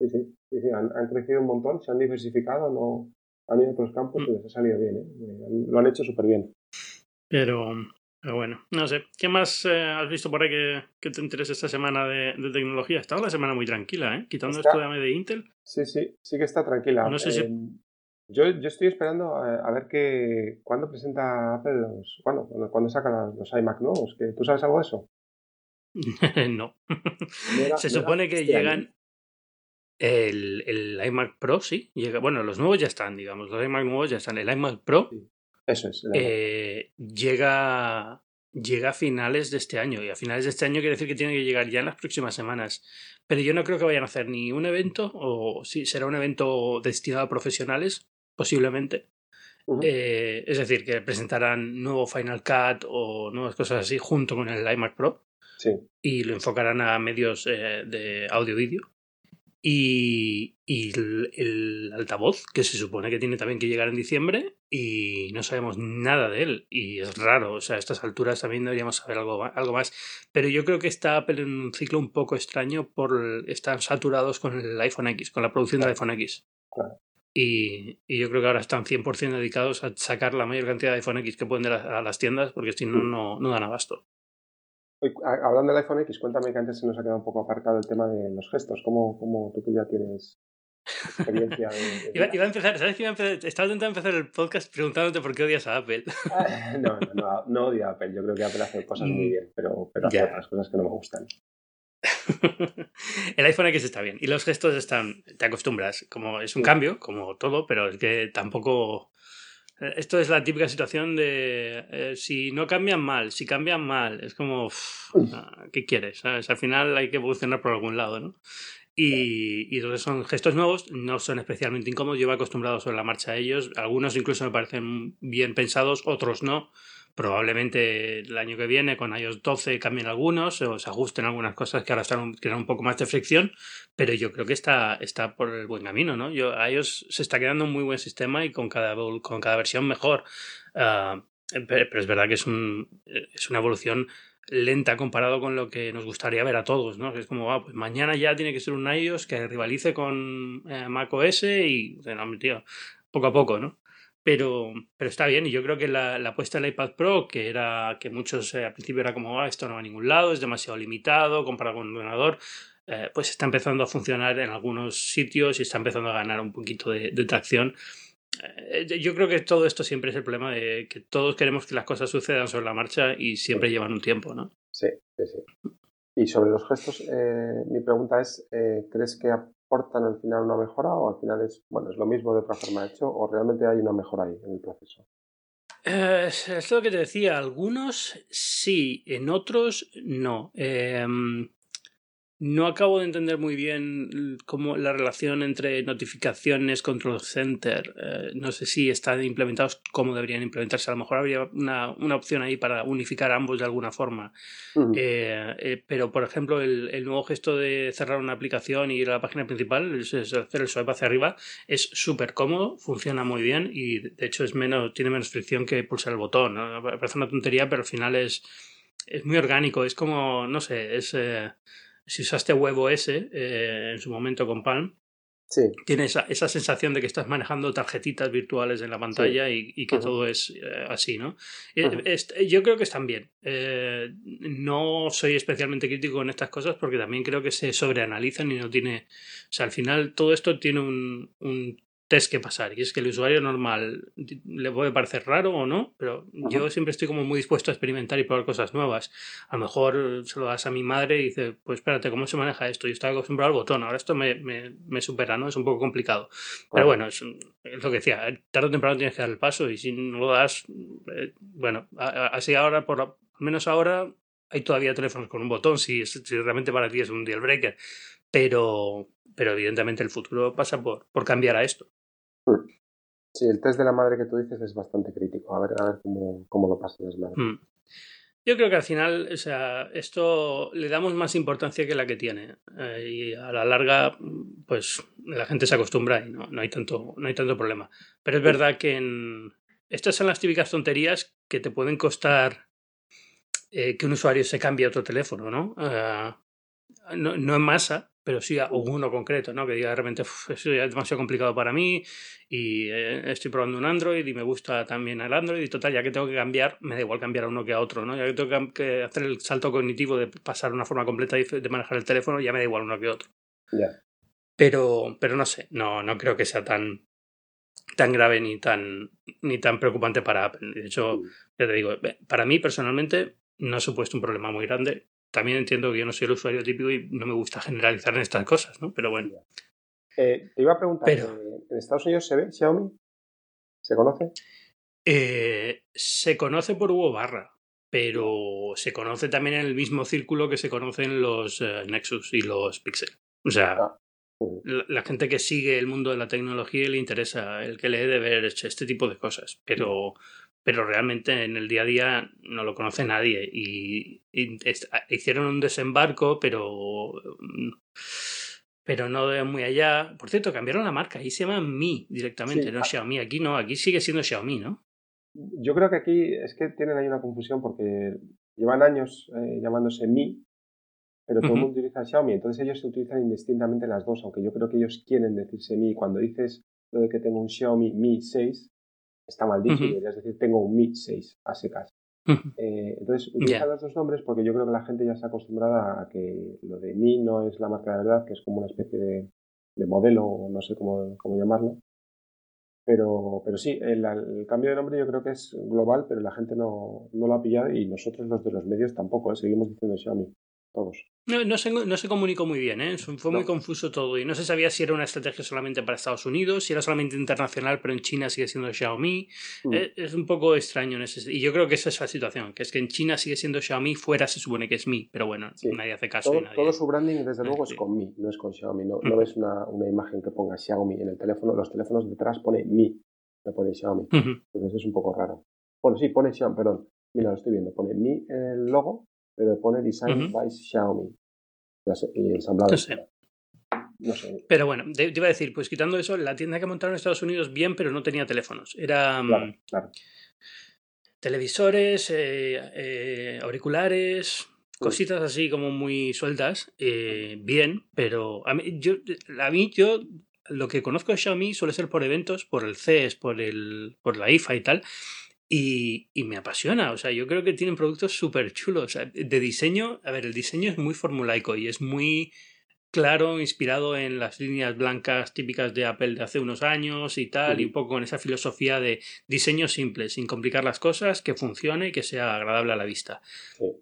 S3: Sí, sí, sí, Han, crecido un montón, se han diversificado, no han ido a otros campos y mm. les ha salido bien. ¿eh? Lo han hecho súper bien.
S2: Pero, pero bueno, no sé. ¿Qué más eh, has visto por ahí que, te interesa esta semana de, tecnología? Estaba la semana muy tranquila, ¿eh? Quitando esto de AMD de Intel.
S3: Sí, sí, sí que está tranquila. No sé si... Em, yo, yo estoy esperando a, ver qué, cuándo presenta Apple los. Bueno, cuando saca los iMac nuevos. ¿Tú sabes algo de eso?
S2: no. Se supone que este llegan. El, el, iMac Pro, sí. Llega, bueno, los nuevos ya están, digamos. Los iMac nuevos ya están. El iMac Pro
S3: eso es.
S2: Eh, llega, llega a finales de este año. Y a finales de este año quiere decir que tiene que llegar ya en las próximas semanas. Pero yo no creo que vayan a hacer ni un evento, o sí, será un evento destinado a profesionales, posiblemente. Eh, es decir, que presentarán nuevo Final Cut o nuevas cosas así junto con el iMac Pro.
S3: Sí.
S2: Y lo enfocarán a medios eh, de audio-vídeo. Y, el, altavoz, que se supone que tiene también que llegar en diciembre, y no sabemos nada de él. Y es raro, o sea, a estas alturas también deberíamos saber algo, algo más. Pero yo creo que está Apple en un ciclo un poco extraño por estar saturados con el iPhone X, con la producción del iPhone X. Y, yo creo que ahora están 100% dedicados a sacar la mayor cantidad de iPhone X que pueden dar a, las tiendas, porque si no, no, no dan abasto.
S3: Hablando del iPhone X, cuéntame que antes se nos ha quedado un poco aparcado el tema de los gestos. ¿Cómo, cómo tú ya tienes experiencia
S2: iba, a empezar, ¿sabes qué iba a empezar? Estaba intentando empezar el podcast preguntándote por qué odias a Apple.
S3: no, no, no, no odio a Apple. Yo creo que Apple hace cosas muy mm. bien, pero, pero hace otras cosas que no me gustan.
S2: el iPhone X está bien y los gestos están, te acostumbras, como es un cambio, como todo, pero es que tampoco... Eh, esto es la típica situación de eh, si no cambian mal, si cambian mal, es como, ah, ¿qué quieres? Al final hay que evolucionar por algún lado, ¿no? Y, y, entonces son gestos nuevos, no son especialmente incómodos, yo he acostumbrado sobre la marcha a ellos, algunos incluso me parecen bien pensados, otros no, Probablemente el año que viene con iOS 12 cambien algunos o se ajusten algunas cosas que ahora están crean un poco más de fricción, pero yo creo que está, está por el buen camino, ¿no? Yo, iOS se está quedando un muy buen sistema y con cada, con cada versión mejor. Ah, pero es verdad que es, un, es una evolución lenta comparado con lo que nos gustaría ver a todos, ¿no? Es como, ah, pues mañana ya tiene que ser un iOS que rivalice con eh, macOS y, tío, poco a poco, ¿no? Pero, pero está bien, y yo creo que la, la apuesta del iPad Pro, que era que muchos eh, al principio era como, ah, esto no va a ningún lado, es demasiado limitado comparado con un ordenador, eh, pues está empezando a funcionar en algunos sitios y está empezando a ganar un poquito de, tracción. Eh, yo creo que todo esto siempre es el problema de que todos queremos que las cosas sucedan sobre la marcha y siempre llevan un tiempo, ¿no?
S3: Sí, sí, sí. Y sobre los gestos, mi pregunta es, ¿crees que aportan al final una mejora o al final es, bueno, es lo mismo de otra forma hecho o realmente hay una mejora ahí en el proceso?
S2: Eh, es lo que te decía, algunos sí, en otros no. Eh, no acabo de entender muy bien cómo la relación entre notificaciones, control center, eh, no sé si están implementados como deberían implementarse. A lo mejor habría una, una opción ahí para unificar ambos de alguna forma. Eh, eh, pero, por ejemplo, el, el, nuevo gesto de cerrar una aplicación y ir a la página principal, es, hacer el swipe hacia arriba, es súper cómodo, funciona muy bien y de hecho es menos, tiene menos fricción que pulsar el botón. ¿no? Parece una tontería, pero al final es, es muy orgánico. Es como, no sé, es si usaste WebOS eh, en su momento con Palm, sí. tiene esa, esa, sensación de que estás manejando tarjetitas virtuales en la pantalla y, y, que todo es eh, así, ¿no? Eh, yo creo que están bien. Eh, no soy especialmente crítico en estas cosas porque también creo que se sobreanalizan y no tiene... O sea, al final todo esto tiene un, un test que pasar. Y es que el usuario normal le puede parecer raro o no, pero yo siempre estoy como muy dispuesto a experimentar y probar cosas nuevas. A lo mejor se lo das a mi madre y dice, pues espérate, ¿cómo se maneja esto? Yo estaba acostumbrado al botón, ahora esto me, me, supera, ¿no? Es un poco complicado. Pero bueno, es, lo que decía, tarde o temprano tienes que dar el paso y si no lo das, eh, bueno, así ahora, por al menos ahora, hay todavía teléfonos con un botón si, si realmente para ti es un deal breaker. Pero, pero evidentemente el futuro pasa por, por cambiar a esto.
S3: Sí, el test de la madre que tú dices es bastante crítico. A ver, a ver cómo, cómo lo pasan las madres. Mm.
S2: Yo creo que al final, o sea, esto le damos más importancia que la que tiene. Eh, y a la larga, pues la gente se acostumbra y no, no, hay, tanto, no hay tanto problema. Pero es verdad que en... estas son las típicas tonterías que te pueden costar eh, que un usuario se cambie a otro teléfono, ¿no? Eh, no, no en masa, pero sí a uno concreto, ¿no? Que diga de repente, eso ya es demasiado complicado para mí y eh, estoy probando un Android y me gusta también el Android y total, ya que tengo que cambiar, me da igual cambiar a uno que a otro, ¿no? Ya que tengo que hacer el salto cognitivo de pasar una forma completa de manejar el teléfono, ya me da igual uno que otro. Pero, pero no sé, no, no creo que sea tan, tan grave ni tan, ni tan preocupante para Apple. De hecho, mm. ya te digo, para mí personalmente no ha supuesto un problema muy grande también entiendo que yo no soy el usuario típico y no me gusta generalizar en estas cosas, ¿no? Pero bueno.
S3: Eh, te iba a preguntar, ¿en Estados Unidos se ve Xiaomi? ¿Se conoce?
S2: Eh, se conoce por Hugo Barra, pero se conoce también en el mismo círculo que se conocen los eh, Nexus y los Pixel. O sea, ah, la, gente que sigue el mundo de la tecnología le interesa el que le de ver este tipo de cosas, pero pero realmente en el día a día no lo conoce nadie. Y, hicieron un desembarco, pero, pero no de muy allá. Por cierto, cambiaron la marca, ahí se llama Mi directamente, no Xiaomi. Aquí no, aquí sigue siendo Xiaomi, ¿no?
S3: Yo creo que aquí es que tienen ahí una confusión porque llevan años eh, llamándose Mi, pero todo el mundo utiliza Xiaomi, entonces ellos se utilizan indistintamente las dos, aunque yo creo que ellos quieren decirse Mi. Cuando dices lo de que tengo un Xiaomi Mi 6, está mal dicho, es decir, tengo un Mi 6 a secas. Eh, entonces, utiliza los dos nombres porque yo creo que la gente ya está acostumbrada a que lo de Mi no es la marca de verdad, que es como una especie de, modelo, no sé cómo, cómo llamarlo. Pero, pero sí, el, el, cambio de nombre yo creo que es global, pero la gente no, no lo ha pillado y nosotros los de los medios tampoco, ¿eh? seguimos diciendo Xiaomi, todos.
S2: No, no, se, no se comunicó muy bien, ¿eh? fue muy confuso todo y no se sabía si era una estrategia solamente para Estados Unidos, si era solamente internacional, pero en China sigue siendo Xiaomi. Mm. Eh, es, un poco extraño en ese Y yo creo que esa es la situación, que es que en China sigue siendo Xiaomi, fuera se supone que es Mi, pero bueno, nadie hace caso.
S3: Todo,
S2: nadie...
S3: todo su branding, desde luego, es con Mi, no es con Xiaomi. No, no ves una, una, imagen que ponga Xiaomi en el teléfono, los teléfonos detrás pone Mi, no pone Xiaomi. Entonces es un poco raro. Bueno, sí, pone Xiaomi, perdón. Mira, lo estoy viendo. Pone Mi el logo, pero pone Design by Xiaomi. Y ensamblado.
S2: No sé. Pero bueno, te, iba a decir, pues quitando eso, la tienda que montaron en Estados Unidos bien, pero no tenía teléfonos. Era
S3: mm,
S2: televisores, eh, eh, auriculares, cositas así como muy sueltas, eh, bien, pero a mí, yo, a mí yo lo que conozco de Xiaomi suele ser por eventos, por el CES, por, el, por la IFA y tal, y, y, me apasiona, o sea, yo creo que tienen productos súper chulos. De diseño, a ver, el diseño es muy formulaico y es muy claro, inspirado en las líneas blancas típicas de Apple de hace unos años y tal, y un poco con esa filosofía de diseño simple, sin complicar las cosas, que funcione y que sea agradable a la vista.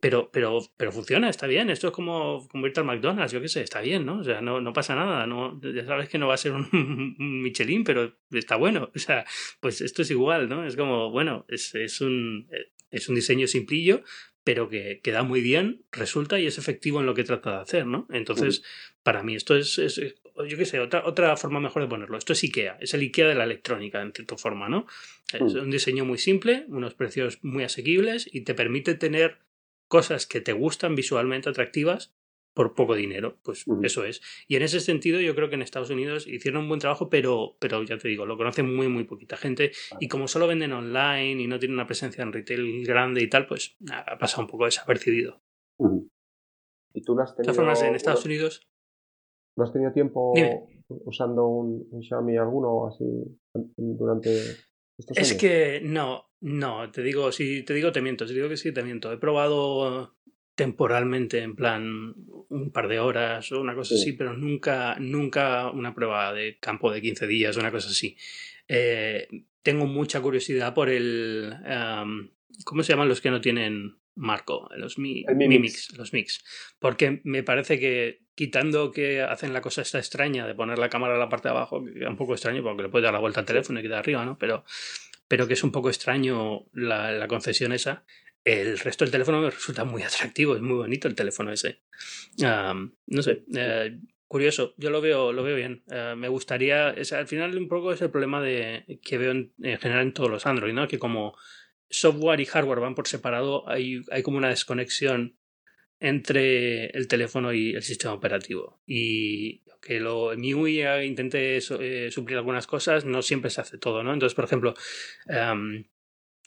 S2: Pero, pero, pero funciona, está bien. Esto es como, irte al McDonald's, yo qué sé, está bien, ¿no? O sea, no, no pasa nada. No, ya sabes que no va a ser un, Michelin, pero está bueno. O sea, pues esto es igual, ¿no? Es como, bueno, es, es un, es un diseño simplillo, pero que, queda da muy bien, resulta y es efectivo en lo que trata de hacer, ¿no? Entonces, para mí esto es, yo qué sé, otra, otra forma mejor de ponerlo. Esto es IKEA, es el IKEA de la electrónica, en cierta forma, ¿no? Es un diseño muy simple, unos precios muy asequibles y te permite tener cosas que te gustan visualmente atractivas por poco dinero. Pues eso es. Y en ese sentido, yo creo que en Estados Unidos hicieron un buen trabajo, pero, pero ya te digo, lo conoce muy, muy poquita gente. Y como solo venden online y no tienen una presencia en retail grande y tal, pues ha pasado un poco desapercibido.
S3: ¿Y tú no has tenido.
S2: De todas formas, en Estados Unidos.
S3: ¿No has tenido tiempo usando un, Xiaomi alguno así durante estos
S2: Es que no, no, te digo, si te digo te miento, te digo que sí te miento. He probado temporalmente, en plan un par de horas o una cosa así, pero nunca, nunca una prueba de campo de 15 días o una cosa así. Eh, tengo mucha curiosidad por el... ¿Cómo se llaman los que no tienen marco? Los mi, mix. los mix. Porque me parece que quitando que hacen la cosa esta extraña de poner la cámara en la parte de abajo, que es un poco extraño porque le puedes dar la vuelta al teléfono y queda arriba, ¿no? Pero, pero que es un poco extraño la, la concesión esa el resto del teléfono me resulta muy atractivo, es muy bonito el teléfono ese. no sé, eh, curioso, yo lo veo, lo veo bien. Eh, me gustaría, al final un poco es el problema de, que veo en, general en todos los Android, ¿no? Que como software y hardware van por separado, hay, hay como una desconexión entre el teléfono y el sistema operativo. Y que lo MIUI intente eh, suplir algunas cosas, no siempre se hace todo, ¿no? Entonces, por ejemplo,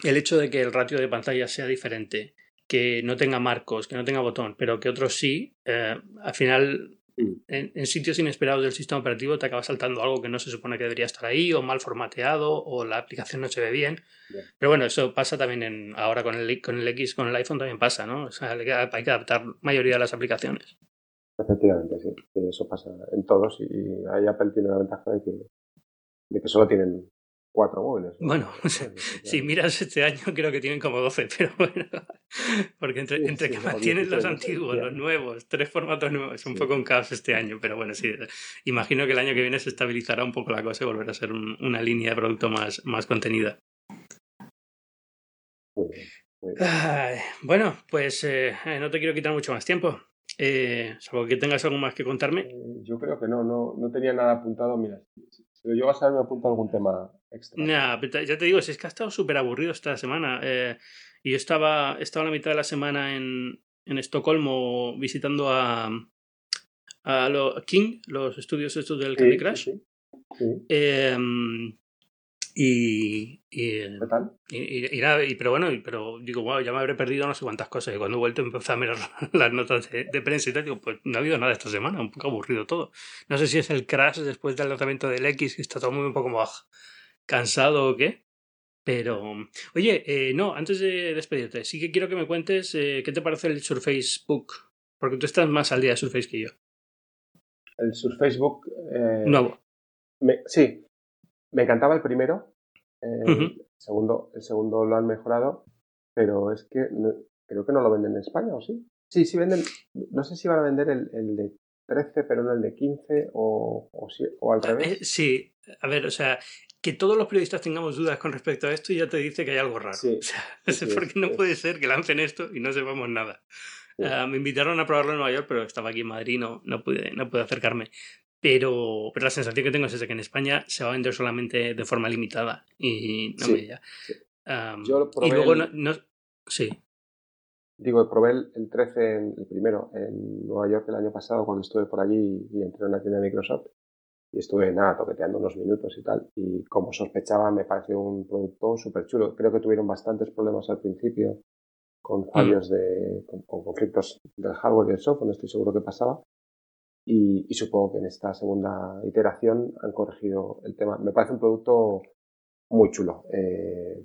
S2: el hecho de que el ratio de pantalla sea diferente, que no tenga marcos, que no tenga botón, pero que otros sí, eh, al final mm. en, sitios inesperados del sistema operativo te acaba saltando algo que no se supone que debería estar ahí, o mal formateado, o la aplicación no se ve bien. Pero bueno, eso pasa también en, ahora con el, con el X, con el iPhone también pasa, ¿no? O sea, hay que adaptar la mayoría de las aplicaciones.
S3: Efectivamente, sí. Eso pasa en todos y ahí Apple tiene la ventaja de que, de que solo tienen cuatro móviles.
S2: Bueno, si miras este año creo que tienen como 12, pero bueno, porque entre, entre que mantienen los antiguos, los nuevos, tres formatos nuevos, es un poco un caos este año, pero bueno, sí, imagino que el año que viene se estabilizará un poco la cosa y volverá a ser una línea de producto más, más contenida. bueno, pues eh, eh, no te quiero quitar mucho más tiempo. Eh, salvo que tengas algo más que contarme. Eh,
S3: yo creo que no, no, no tenía nada apuntado. Mira, si lo llevas a ver, me apunto algún tema extra.
S2: ya te digo, si es que ha estado súper aburrido esta semana. Eh, y yo estaba, estaba la mitad de la semana en, en Estocolmo visitando a, a, lo, King, los estudios estos del Candy Crush. Em, y, y, Y, nada, y, pero bueno, pero digo, wow, ya me habré perdido no sé cuántas cosas. Y cuando he vuelto empecé a mirar las notas de, prensa y tal, digo, pues no ha habido nada esta semana, un poco aburrido todo. No sé si es el crash después del lanzamiento del X, que está todo muy un poco como cansado o qué. Pero, oye, eh, no, antes de despedirte, sí que quiero que me cuentes eh, qué te parece el Surface Book, porque tú estás más al día de Surface que yo.
S3: el Surface Book. Eh,
S2: Nuevo.
S3: sí, me encantaba el primero. el, segundo, el segundo lo han mejorado, pero es que creo que no lo venden en España, ¿o sí? Sí, sí venden. No sé si van a vender el, el de 13, pero no el de 15 o, o, o al revés.
S2: Eh, sí, a ver, o sea, que todos los periodistas tengamos dudas con respecto a esto ya te dice que hay algo raro. Sí, o sea, porque no puede ser que lancen esto y no sepamos nada. Ah, me invitaron a probarlo en Nueva York, pero estaba aquí en Madrid, no, no, pude, no pude acercarme. Pero, pero la sensación que tengo es esa, que en España se va a vender solamente de forma limitada y no me ya. Yo y luego no, Sí.
S3: Digo, probé el, 13, en, el primero, en Nueva York el año pasado cuando estuve por allí y entré en una tienda de Microsoft y estuve nada, toqueteando unos minutos y tal. Y como sospechaba, me pareció un producto súper chulo. Creo que tuvieron bastantes problemas al principio con mm. fallos de, con, conflictos del hardware y del software, no estoy seguro qué pasaba. Y, y, supongo que en esta segunda iteración han corregido el tema. Me parece un producto muy chulo. Eh,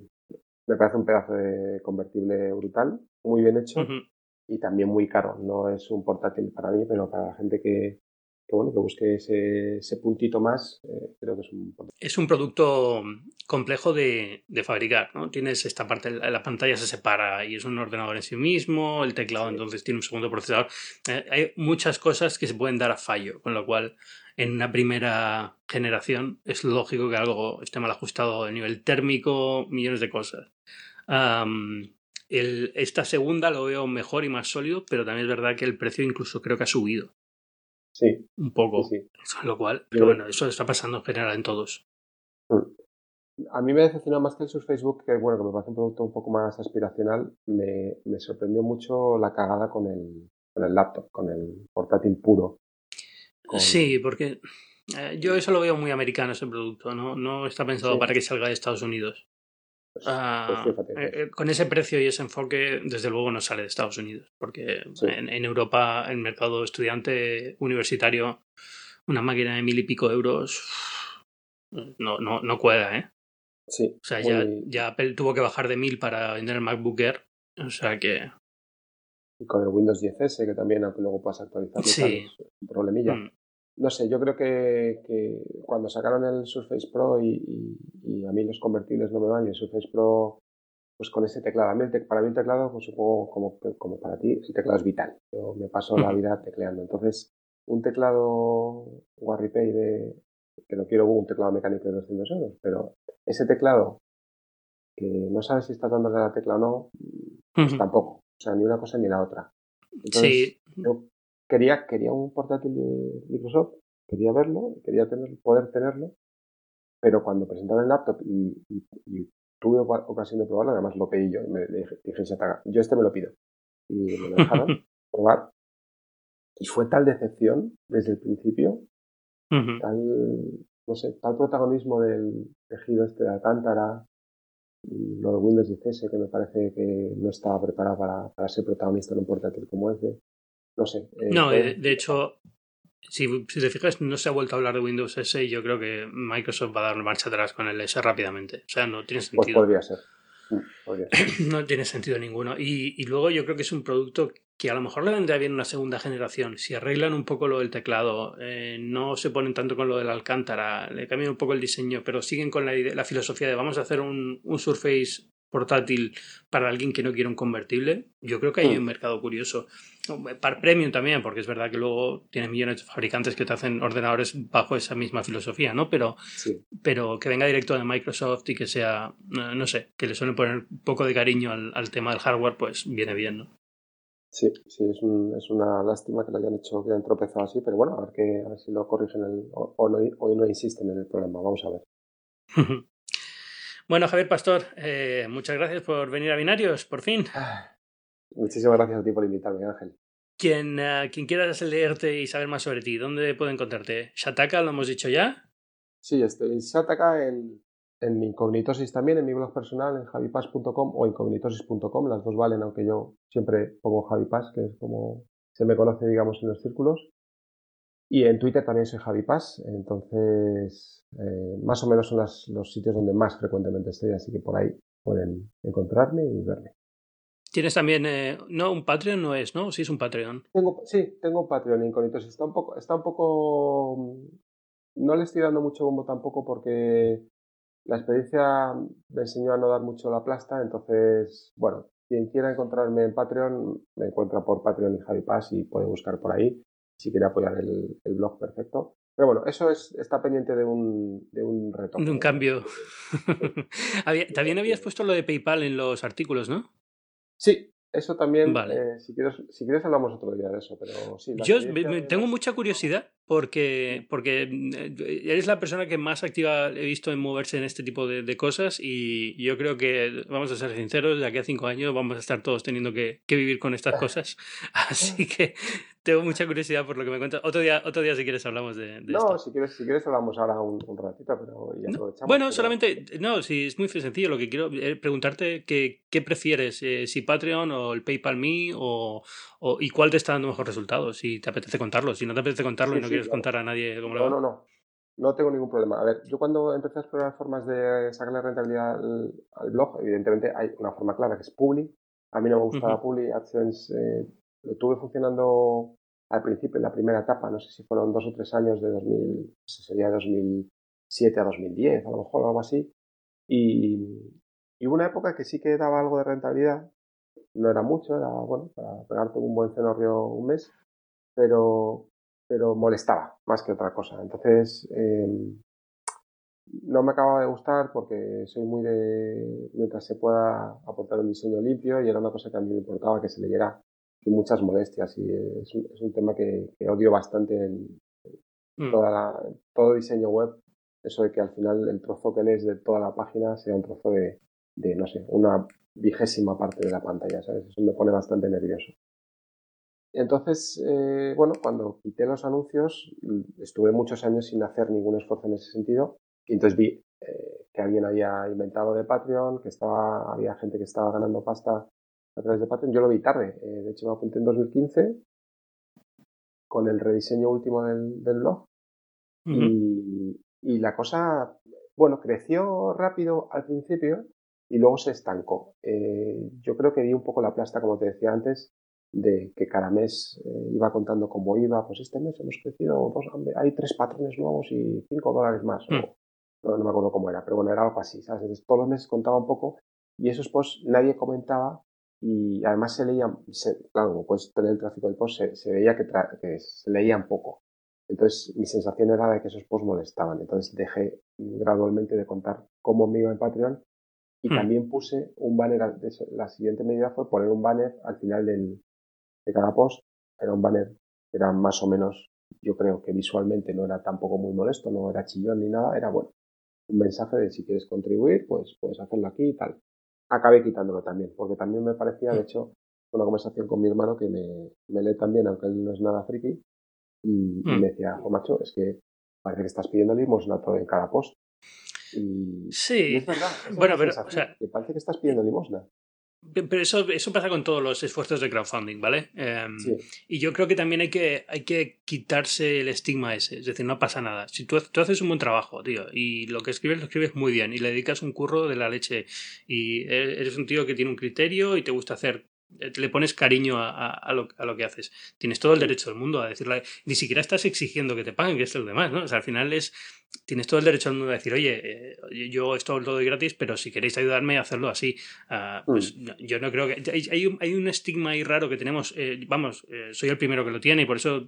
S3: me parece un pedazo de convertible brutal, muy bien hecho y también muy caro. No es un portátil para mí, pero para la gente que, que bueno, que busque ese, ese puntito más, eh, creo que es un...
S2: Es un producto complejo de, de, fabricar, ¿no? Tienes esta parte, la pantalla se separa y es un ordenador en sí mismo, el teclado entonces tiene un segundo procesador. Eh, hay muchas cosas que se pueden dar a fallo, con lo cual en una primera generación es lógico que algo esté mal ajustado a nivel térmico, millones de cosas. el, esta segunda lo veo mejor y más sólido, pero también es verdad que el precio incluso creo que ha subido.
S3: Sí.
S2: Un poco. Sí, Lo cual, pero bueno, eso está pasando en general en todos.
S3: A mí me decepcionó más que el Surface Facebook, que bueno, que me parece un producto un poco más aspiracional. Me, me sorprendió mucho la cagada con el, con el laptop, con el portátil puro.
S2: Sí, porque eh, yo eso lo veo muy americano ese producto, ¿no? No está pensado para que salga de Estados Unidos. Pues, ah, pues eh, eh, con ese precio y ese enfoque, desde luego no sale de Estados Unidos, porque en, Europa, el mercado estudiante universitario, una máquina de mil y pico euros no, no, no cuela, ¿eh?
S3: Sí.
S2: O sea, ya, ya Apple tuvo que bajar de mil para vender el MacBook Air, o sea que...
S3: Y con el Windows 10S, que también, luego puedas actualizar, sí. un problemilla. Mm no sé, yo creo que, cuando sacaron el Surface Pro y, a mí los convertibles no me van y el Surface Pro, pues con ese teclado, a mí para mí el teclado, pues supongo como, como para ti, el teclado es vital. Yo me paso la vida tecleando. Entonces, un teclado WarriPay de, que no quiero un teclado mecánico de 200 euros, pero ese teclado que no sabes si estás dándole la tecla o no, pues tampoco. O sea, ni una cosa ni la otra. Entonces, sí quería, quería un portátil de Microsoft, quería verlo, quería tener, poder tenerlo, pero cuando presentaron el laptop y, tuve ocasión de probarlo, además lo pedí yo, y me dije, dije yo este me lo pido. Y me lo dejaron probar. Y fue tal decepción desde el principio, tal, no sé, tal protagonismo del tejido este de Alcántara, lo de Windows 10 que me parece que no estaba preparado para, para ser protagonista en un portátil como este. No sé.
S2: Eh, no, de, hecho, si, si, te fijas, no se ha vuelto a hablar de Windows S y yo creo que Microsoft va a dar marcha atrás con el S rápidamente. O sea, no tiene pues sentido.
S3: Pues podría ser. Mm,
S2: no tiene sentido ninguno. Y, y, luego yo creo que es un producto que a lo mejor le vendría bien una segunda generación. Si arreglan un poco lo del teclado, eh, no se ponen tanto con lo del Alcántara, le cambian un poco el diseño, pero siguen con la, la filosofía de vamos a hacer un, un Surface portátil para alguien que no quiere un convertible, yo creo que hay hmm. un mercado curioso. Para premium también, porque es verdad que luego tienes millones de fabricantes que te hacen ordenadores bajo esa misma filosofía, ¿no? Pero, pero que venga directo de Microsoft y que sea, no sé, que le suelen poner un poco de cariño al, tema del hardware, pues viene bien, ¿no?
S3: Sí, sí, es, es, una lástima que lo hayan hecho, que hayan tropezado así, pero bueno, a ver, que, a ver si lo corrigen o, no, o no insisten en el problema, vamos a ver.
S2: Bueno, Javier Pastor, eh, muchas gracias por venir a Binarios, por fin.
S3: Ah, muchísimas gracias a ti por invitarme, Ángel.
S2: Quien, uh, quien quiera leerte y saber más sobre ti, ¿dónde puede encontrarte? ¿Shataka, lo hemos dicho ya?
S3: Sí, estoy en Shataka, en, en Incognitosis también, en mi blog personal, en javipas.com o incognitosis.com, las dos valen, aunque yo siempre pongo Javipas, que es como se me conoce, digamos, en los círculos. Y en Twitter también soy Javi Paz, entonces eh, más o menos son los sitios donde más frecuentemente estoy, así que por ahí pueden encontrarme y verme.
S2: Tienes también, eh, no, un Patreon no es, ¿no? Sí es un Patreon.
S3: Tengo, sí, tengo un Patreon incógnitos. Está un poco, está un poco, no le estoy dando mucho bombo tampoco porque la experiencia me enseñó a no dar mucho la plasta, entonces, bueno, quien quiera encontrarme en Patreon, me encuentra por Patreon y Javi Paz y puede buscar por ahí si quiere apoyar el, el blog, perfecto. Pero bueno, eso es, está pendiente de un, de un reto.
S2: De un cambio. también habías puesto lo de PayPal en los artículos, ¿no?
S3: Sí, eso también, eh, si, quieres, si quieres hablamos otro día de eso, pero sí.
S2: Yo tengo mucha curiosidad porque, porque eh, eres la persona que más activa he visto en moverse en este tipo de, cosas y yo creo que, vamos a ser sinceros, de aquí a cinco años vamos a estar todos teniendo que, que vivir con estas cosas. Así que tengo mucha curiosidad por lo que me cuentas. Otro día, otro día si quieres, hablamos de,
S3: no,
S2: esto.
S3: si quieres, si quieres hablamos ahora un, ratito, pero ya aprovechamos.
S2: Bueno, solamente, no, si es muy sencillo. Lo que quiero es eh, preguntarte que, qué prefieres, eh, si Patreon o el PayPal Me o, o, y cuál te está dando mejor resultado, si te apetece contarlo. Si no te apetece contarlo y no quieres contar a nadie cómo
S3: lo No, no, no. No tengo ningún problema. A ver, yo cuando empecé a explorar formas de sacarle rentabilidad al, blog, evidentemente hay una forma clara que es Publi. A mí no me gusta Publi, AdSense eh, lo tuve funcionando al principio, en la primera etapa, no sé si fueron dos o tres años de 2000, sería 2007 a 2010, a lo mejor, algo así. Y, y hubo una época que sí que daba algo de rentabilidad, no era mucho, era bueno, para pegarte un buen cenorrio un mes, pero, pero molestaba más que otra cosa. Entonces, em, no me acababa de gustar porque soy muy de, mientras se pueda aportar un diseño limpio y era una cosa que a mí me importaba que se leyera y muchas molestias y es, es un tema que, odio bastante en mm. toda la, todo diseño web, eso de que al final el trozo que lees de toda la página sea un trozo de, de no sé, una vigésima parte de la pantalla, ¿sabes? Eso me pone bastante nervioso. Entonces, eh, bueno, cuando quité los anuncios, estuve muchos años sin hacer ningún esfuerzo en ese sentido. Y entonces vi eh, que alguien había inventado de Patreon, que estaba, había gente que estaba ganando pasta a través de Patreon. Yo lo vi tarde. Eh, de hecho, me apunté en 2015 con el rediseño último del, blog. y, y, la cosa, bueno, creció rápido al principio y luego se estancó. Eh, yo creo que di un poco la plasta, como te decía antes, de que cada mes eh, iba contando cómo iba. Pues este mes hemos crecido, dos, hay tres patrones nuevos y cinco dólares más. Hmm. no, me acuerdo cómo era, pero bueno, era algo así. ¿sabes? todos los meses contaba un poco y esos posts nadie comentaba y además se leían, claro, como puedes tener el tráfico del post, se, veía que, se leían poco. Entonces mi sensación era de que esos posts molestaban. Entonces dejé gradualmente de contar cómo me iba en Patreon y hmm. también puse un banner, la siguiente medida fue poner un banner al final del, de cada post. Era un banner que era más o menos, yo creo que visualmente no era tampoco muy molesto, no era chillón ni nada, era bueno. Un mensaje de si quieres contribuir, pues puedes hacerlo aquí y tal acabé quitándolo también, porque también me parecía, de hecho, una conversación con mi hermano que me, me lee también, aunque él no es nada friki, y, mm. me decía, oh, macho, es que parece que estás pidiendo limosna todo en cada post. Y,
S2: sí,
S3: es verdad.
S2: bueno, pero, o sea,
S3: que parece que estás pidiendo limosna.
S2: Pero eso, eso pasa con todos los esfuerzos de crowdfunding, ¿vale? Em, y yo creo que también hay que, hay que quitarse el estigma ese. Es decir, no pasa nada. Si tú, tú, haces un buen trabajo, tío, y lo que escribes lo escribes muy bien, y le dedicas un curro de la leche, y e, eres un tío que tiene un criterio y te gusta hacer le pones cariño a, a, lo, a, lo, que haces. Tienes todo el derecho del mundo a decirle, ni siquiera estás exigiendo que te paguen, que es lo demás, ¿no? O sea, al final es, tienes todo el derecho del mundo a decir, oye, eh, yo esto lo doy gratis, pero si queréis ayudarme a hacerlo así, uh, pues mm. yo no creo que... Hay, hay, un, hay, un, estigma ahí raro que tenemos, eh, vamos, eh, soy el primero que lo tiene y por eso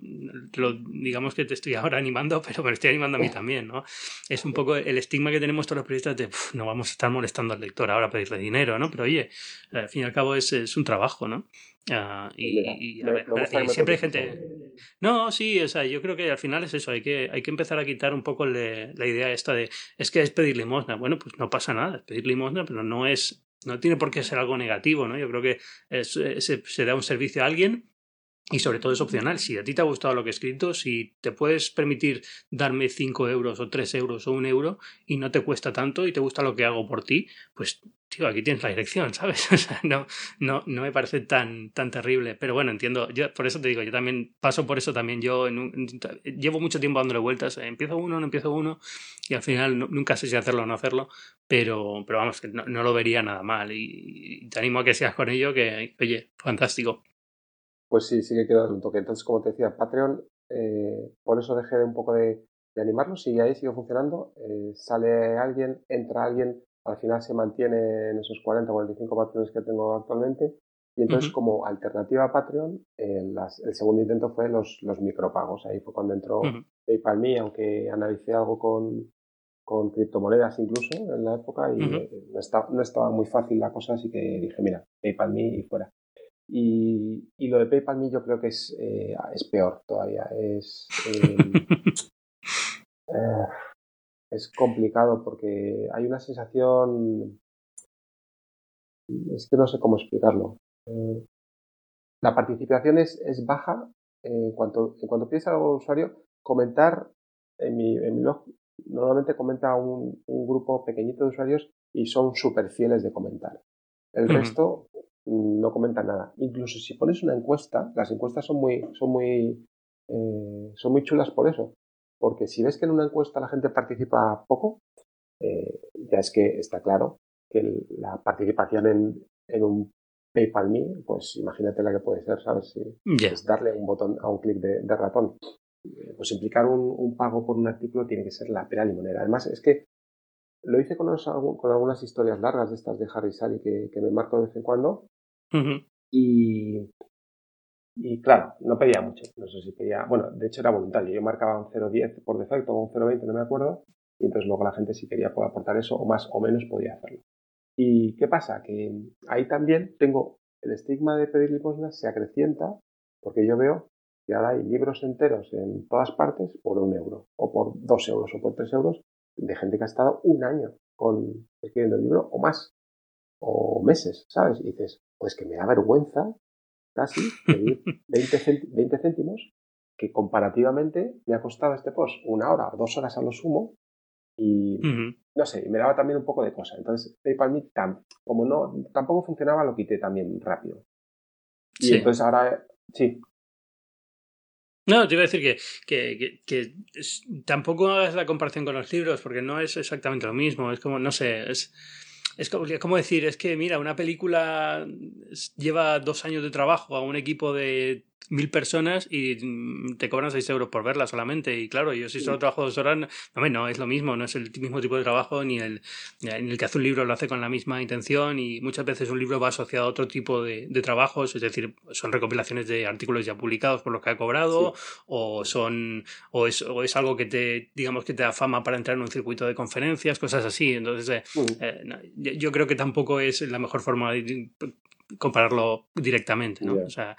S2: lo, digamos que te estoy ahora animando, pero me estoy animando a mí también, ¿no? Es un poco el estigma que tenemos todos los periodistas de, no vamos a estar molestando al lector ahora a pedirle dinero, ¿no? Pero oye, al fin y al cabo es, es un trabajo, ¿no? Uh, y, siempre hay gente. No, sí, o sea, yo creo que al final es eso, hay que, hay que empezar a quitar un poco la idea esta de es que es pedir limosna. Bueno, pues no pasa nada, es pedir limosna, pero no es, no tiene por qué ser algo negativo, ¿no? Yo creo que se, se, da un servicio a alguien y sobre todo es opcional. Si a ti te ha gustado lo que he escrito, si te puedes permitir darme 5 euros o 3 euros o un euro y no te cuesta tanto y te gusta lo que hago por ti, pues aquí tienes la dirección, ¿sabes? O sea, no, no, no me parece tan, tan terrible. Pero bueno, entiendo, yo por eso te digo, yo también paso por eso también. Yo llevo mucho tiempo dándole vueltas, empiezo uno, no empiezo uno, y al final nunca sé si hacerlo o no hacerlo, pero, pero vamos, que no, lo vería nada mal. Y, te animo a que seas con ello, que, oye, fantástico.
S3: Pues sí, sí que quiero dar un toque. Entonces, como te decía, Patreon, eh, por eso dejé un poco de, de animarlo, sigue ahí, sigue funcionando. Eh, sale alguien, entra alguien, al final se mantiene en esos 40 o 45 patrones que tengo actualmente. Y entonces, como alternativa a Patreon, el segundo intento fue los, los micropagos. Ahí fue cuando entró PayPal Me, aunque analicé algo con, con criptomonedas incluso en la época y no, estaba, no estaba muy fácil la cosa, así que dije, mira, PayPal Me y fuera. Y, y lo de PayPal Me yo creo que es, eh, es peor todavía. Es, eh, eh, es complicado porque hay una sensación, es que no sé cómo explicarlo. Eh, la participación es, es baja en cuanto, en cuanto pides algo al usuario, comentar en mi, en mi blog normalmente comenta un, un, grupo pequeñito de usuarios y son súper fieles de comentar. El resto no comenta nada. Incluso si pones una encuesta, las encuestas son muy, son muy, eh, son muy chulas por eso. Porque si ves que en una encuesta la gente participa poco, eh, ya es que está claro que la participación en, en, un PayPal Me, pues imagínate la que puede ser, ¿sabes? Si Es darle un botón a un clic de, ratón. Eh, pues implicar un, pago por un artículo tiene que ser la pera limonera. Además, es que lo hice con, con algunas historias largas de estas de Harry Sally que, que me marco de vez en cuando. Y y claro, no pedía mucho. No sé si pedía. Bueno, de hecho era voluntario. Yo marcaba un 0,10 por defecto o un 0,20, no me acuerdo. Y entonces luego la gente, si quería poder aportar eso, o más o menos, podía hacerlo. ¿Y qué pasa? Que ahí también tengo el estigma de pedir limosnas se acrecienta porque yo veo que ahora hay libros enteros en todas partes por un euro, o por dos euros, o por tres euros, de gente que ha estado un año con escribiendo el libro o más, o meses, ¿sabes? Y dices, pues que me da vergüenza casi 20, céntimos, que comparativamente me ha costado este post una hora o dos horas a lo sumo y no sé, me daba también un poco de cosa. Entonces PayPal Me, como no, tampoco funcionaba, lo quité también rápido. Y entonces ahora, sí.
S2: No, te iba a decir que, que, que, tampoco hagas la comparación con los libros, porque no es exactamente lo mismo. Es como, no sé, es es como, decir, es que mira, una película lleva dos años de trabajo a un equipo de mil personas y mm, te cobran seis euros por verla solamente. Y claro, yo si solo trabajo dos horas, no, no es lo mismo, no es el mismo tipo de trabajo, ni el, en el que hace un libro lo hace con la misma intención y muchas veces un libro va asociado a otro tipo de, de trabajos, es decir, son recopilaciones de artículos ya publicados por los que ha cobrado o son o es, o es algo que te, digamos, que te da fama para entrar en un circuito de conferencias, cosas así. Entonces, eh, eh, yo creo que tampoco es la mejor forma de compararlo directamente, ¿no? o sea,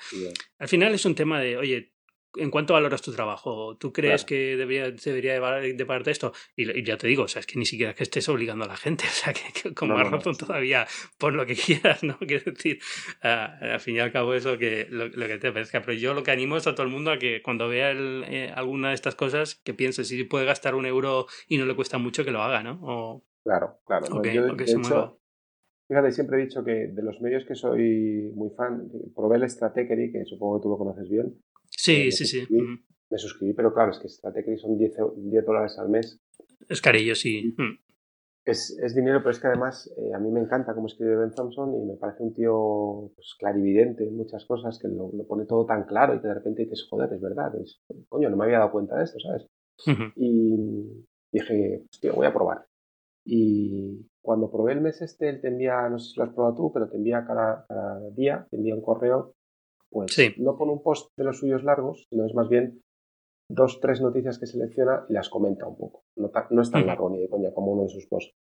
S2: al final es un tema de, oye, ¿en cuánto valoras tu trabajo? ¿Tú crees que debería, debería de parte esto? Y, ya te digo, o sea, es que ni siquiera que estés obligando a la gente, o sea, que, como más razón todavía por lo que quieras, ¿no? Quiero decir, ah, al fin y al cabo es lo que, lo, que te parezca, pero yo lo que animo es a todo el mundo a que cuando vea eh, alguna de estas cosas, que piense si puede gastar un euro y no le cuesta mucho, que lo haga, ¿no? O,
S3: claro, claro. Fíjate, siempre he dicho que de los medios que soy muy fan, probé el Stratechery, que supongo que tú lo conoces bien.
S2: Sí, eh, sí, sí.
S3: Me suscribí, pero claro, es que Stratechery son 10, 10 dólares al mes.
S2: Es carillo, sí.
S3: Es, es, dinero, pero es que además eh, a mí me encanta cómo escribe Ben Thompson y me parece un tío pues, clarividente en muchas cosas, que lo, pone todo tan claro y que de repente dices, joder, es verdad, es, coño, no me había dado cuenta de esto, ¿sabes? Y dije, hostia, voy a probar. Y cuando probé el mes este, él te envía, no sé si lo has probado tú, pero te envía cada, día, te envía un correo, pues no con un post de los suyos largos, sino es más bien dos, tres noticias que selecciona y las comenta un poco. No, no es tan largo ni de coña como uno de sus posts.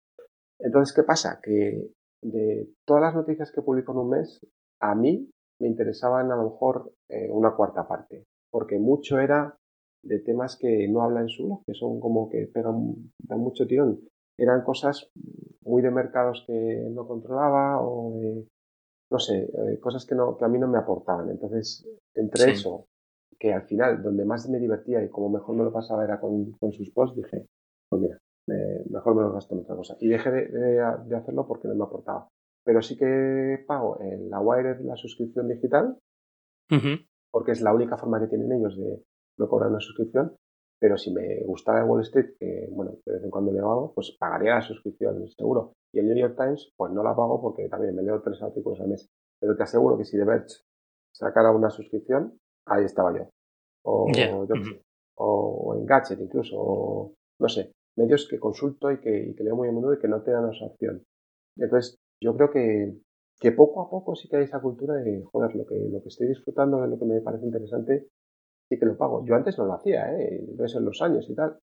S3: Entonces, ¿qué pasa? Que de todas las noticias que publico en un mes, a mí me interesaban a lo mejor eh, una cuarta parte, porque mucho era de temas que no habla en su blog, que son como que pegan, dan mucho tirón eran cosas muy de mercados que no controlaba o de, no sé, eh, cosas que, no, que a mí no me aportaban. Entonces, entre eso, que al final, donde más me divertía y como mejor me lo pasaba era con, con sus posts, dije, pues mira, mejor me lo gasto en otra cosa. Y dejé de, de, hacerlo porque no me aportaba. pero sí que pago en la Wired la suscripción digital, porque es la única forma que tienen ellos de no cobrar una suscripción. Pero si me gustara Wall Street, que bueno, de vez en cuando le hago, pues pagaría la suscripción, seguro. Y el New York Times, pues no la pago porque también me leo tres artículos al mes. Pero te aseguro que si The Verge sacara una suscripción, ahí estaba yo. O, yo o, en Gadget incluso, o no sé, medios que consulto y que, leo muy a menudo y que no te dan esa opción. Entonces, yo creo que, que poco a poco sí que hay esa cultura de, joder, lo que, lo que estoy disfrutando, lo que me parece interesante, sí que lo pago. Yo antes no lo hacía, ¿eh? en los años y tal.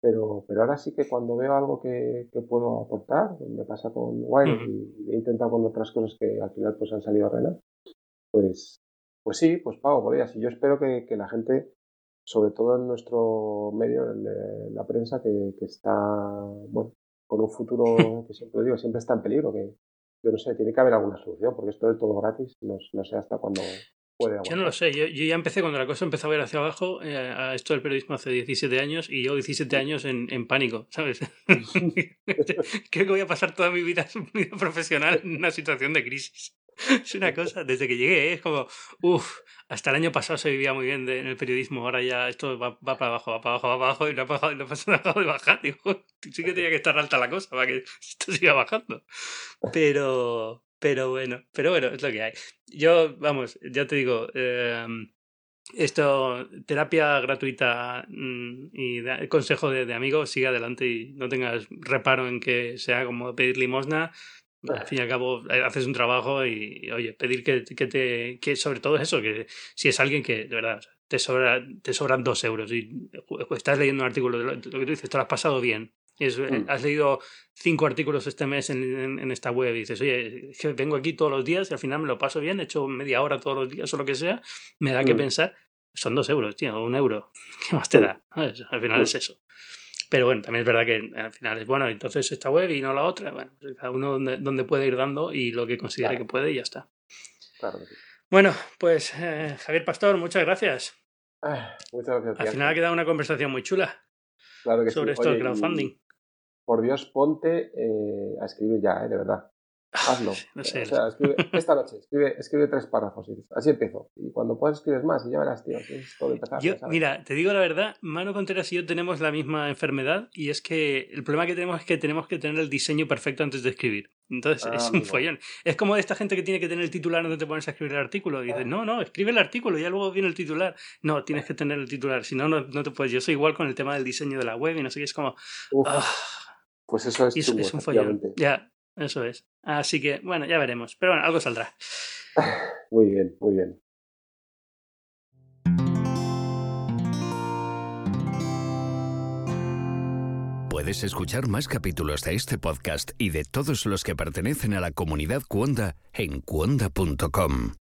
S3: Pero, pero ahora sí que cuando veo algo que, que puedo aportar, me pasa con Wild y he intentado con otras cosas que al final pues han salido a rena, pues, pues sí, pues pago por ellas. Y yo espero que, que la gente, sobre todo en nuestro medio, en la prensa, que, que está, bueno, con un futuro que siempre digo, siempre está en peligro, que yo no sé, tiene que haber alguna solución, porque esto es todo gratis, no, no sé hasta cuándo,
S2: yo no lo sé, yo, ya empecé cuando la cosa empezó a ver hacia abajo eh, a esto del periodismo hace 17 años y yo 17 años en, en pánico, ¿sabes? Creo que voy a pasar toda mi vida, mi vida profesional en una situación de crisis. Es una cosa, desde que llegué, ¿eh? es como, uff, hasta el año pasado se vivía muy bien en el periodismo, ahora ya esto va, va, para abajo, va para abajo, va para abajo y no ha, bajado, no ha dejado de bajar. Digo, sí que tenía que estar alta la cosa para que esto siga bajando. Pero, pero bueno, pero bueno, es lo que hay. Yo, vamos, ya te digo, em, esto, terapia gratuita mm, y consejo de, amigo, sigue adelante y no tengas reparo en que sea como pedir limosna. Al fin y al cabo, eh, haces un trabajo y, oye, pedir que, que te. que sobre todo eso, que si es alguien que, de verdad, te, sobra, te sobran dos euros y estás leyendo un artículo de lo, que tú dices, te lo has pasado bien eh, mm. Has leído cinco artículos este mes en, en, esta web y dices, oye, que vengo aquí todos los días y al final me lo paso bien, he hecho media hora todos los días o lo que sea, me da que mm. pensar, son dos euros, tío, un euro, ¿qué más te da? Al final es eso. Pero bueno, también es verdad que al final es bueno, entonces esta web y no la otra, bueno, pues cada uno donde, puede ir dando y lo que considere que puede y ya está. Bueno, pues eh, Javier Pastor, muchas gracias.
S3: Ah, muchas gracias.
S2: Al final ha quedado una conversación muy chula sobre esto del crowdfunding
S3: por Dios, ponte eh, a escribir ya, eh, de verdad. Hazlo. No sé. O sea, escribe, esta noche, escribe, escribe tres párrafos. Y así empiezo. Y cuando puedas escribes más y ya verás, tío. Es todo empezar,
S2: yo, mira, te digo la verdad, Mano Contreras y yo tenemos la misma enfermedad y es que el problema que tenemos es que tenemos que tener el diseño perfecto antes de escribir. Entonces es ah, un follón. Es como esta gente que tiene que tener el titular antes de pones a escribir el artículo. Y dices, no, no, escribe el artículo y ya luego viene el titular. No, tienes que tener el titular. Si no, no, te puedes. Yo soy igual con el tema del diseño de la web y no sé qué. Es como. Ah,
S3: pues eso es,
S2: es un follón. Ya, eso es. Así que, bueno, ya veremos. Pero bueno, algo saldrá.
S3: Muy bien, muy bien.
S1: Puedes escuchar más capítulos de este podcast y de todos los que pertenecen a la comunidad Cuonda en cuonda.com.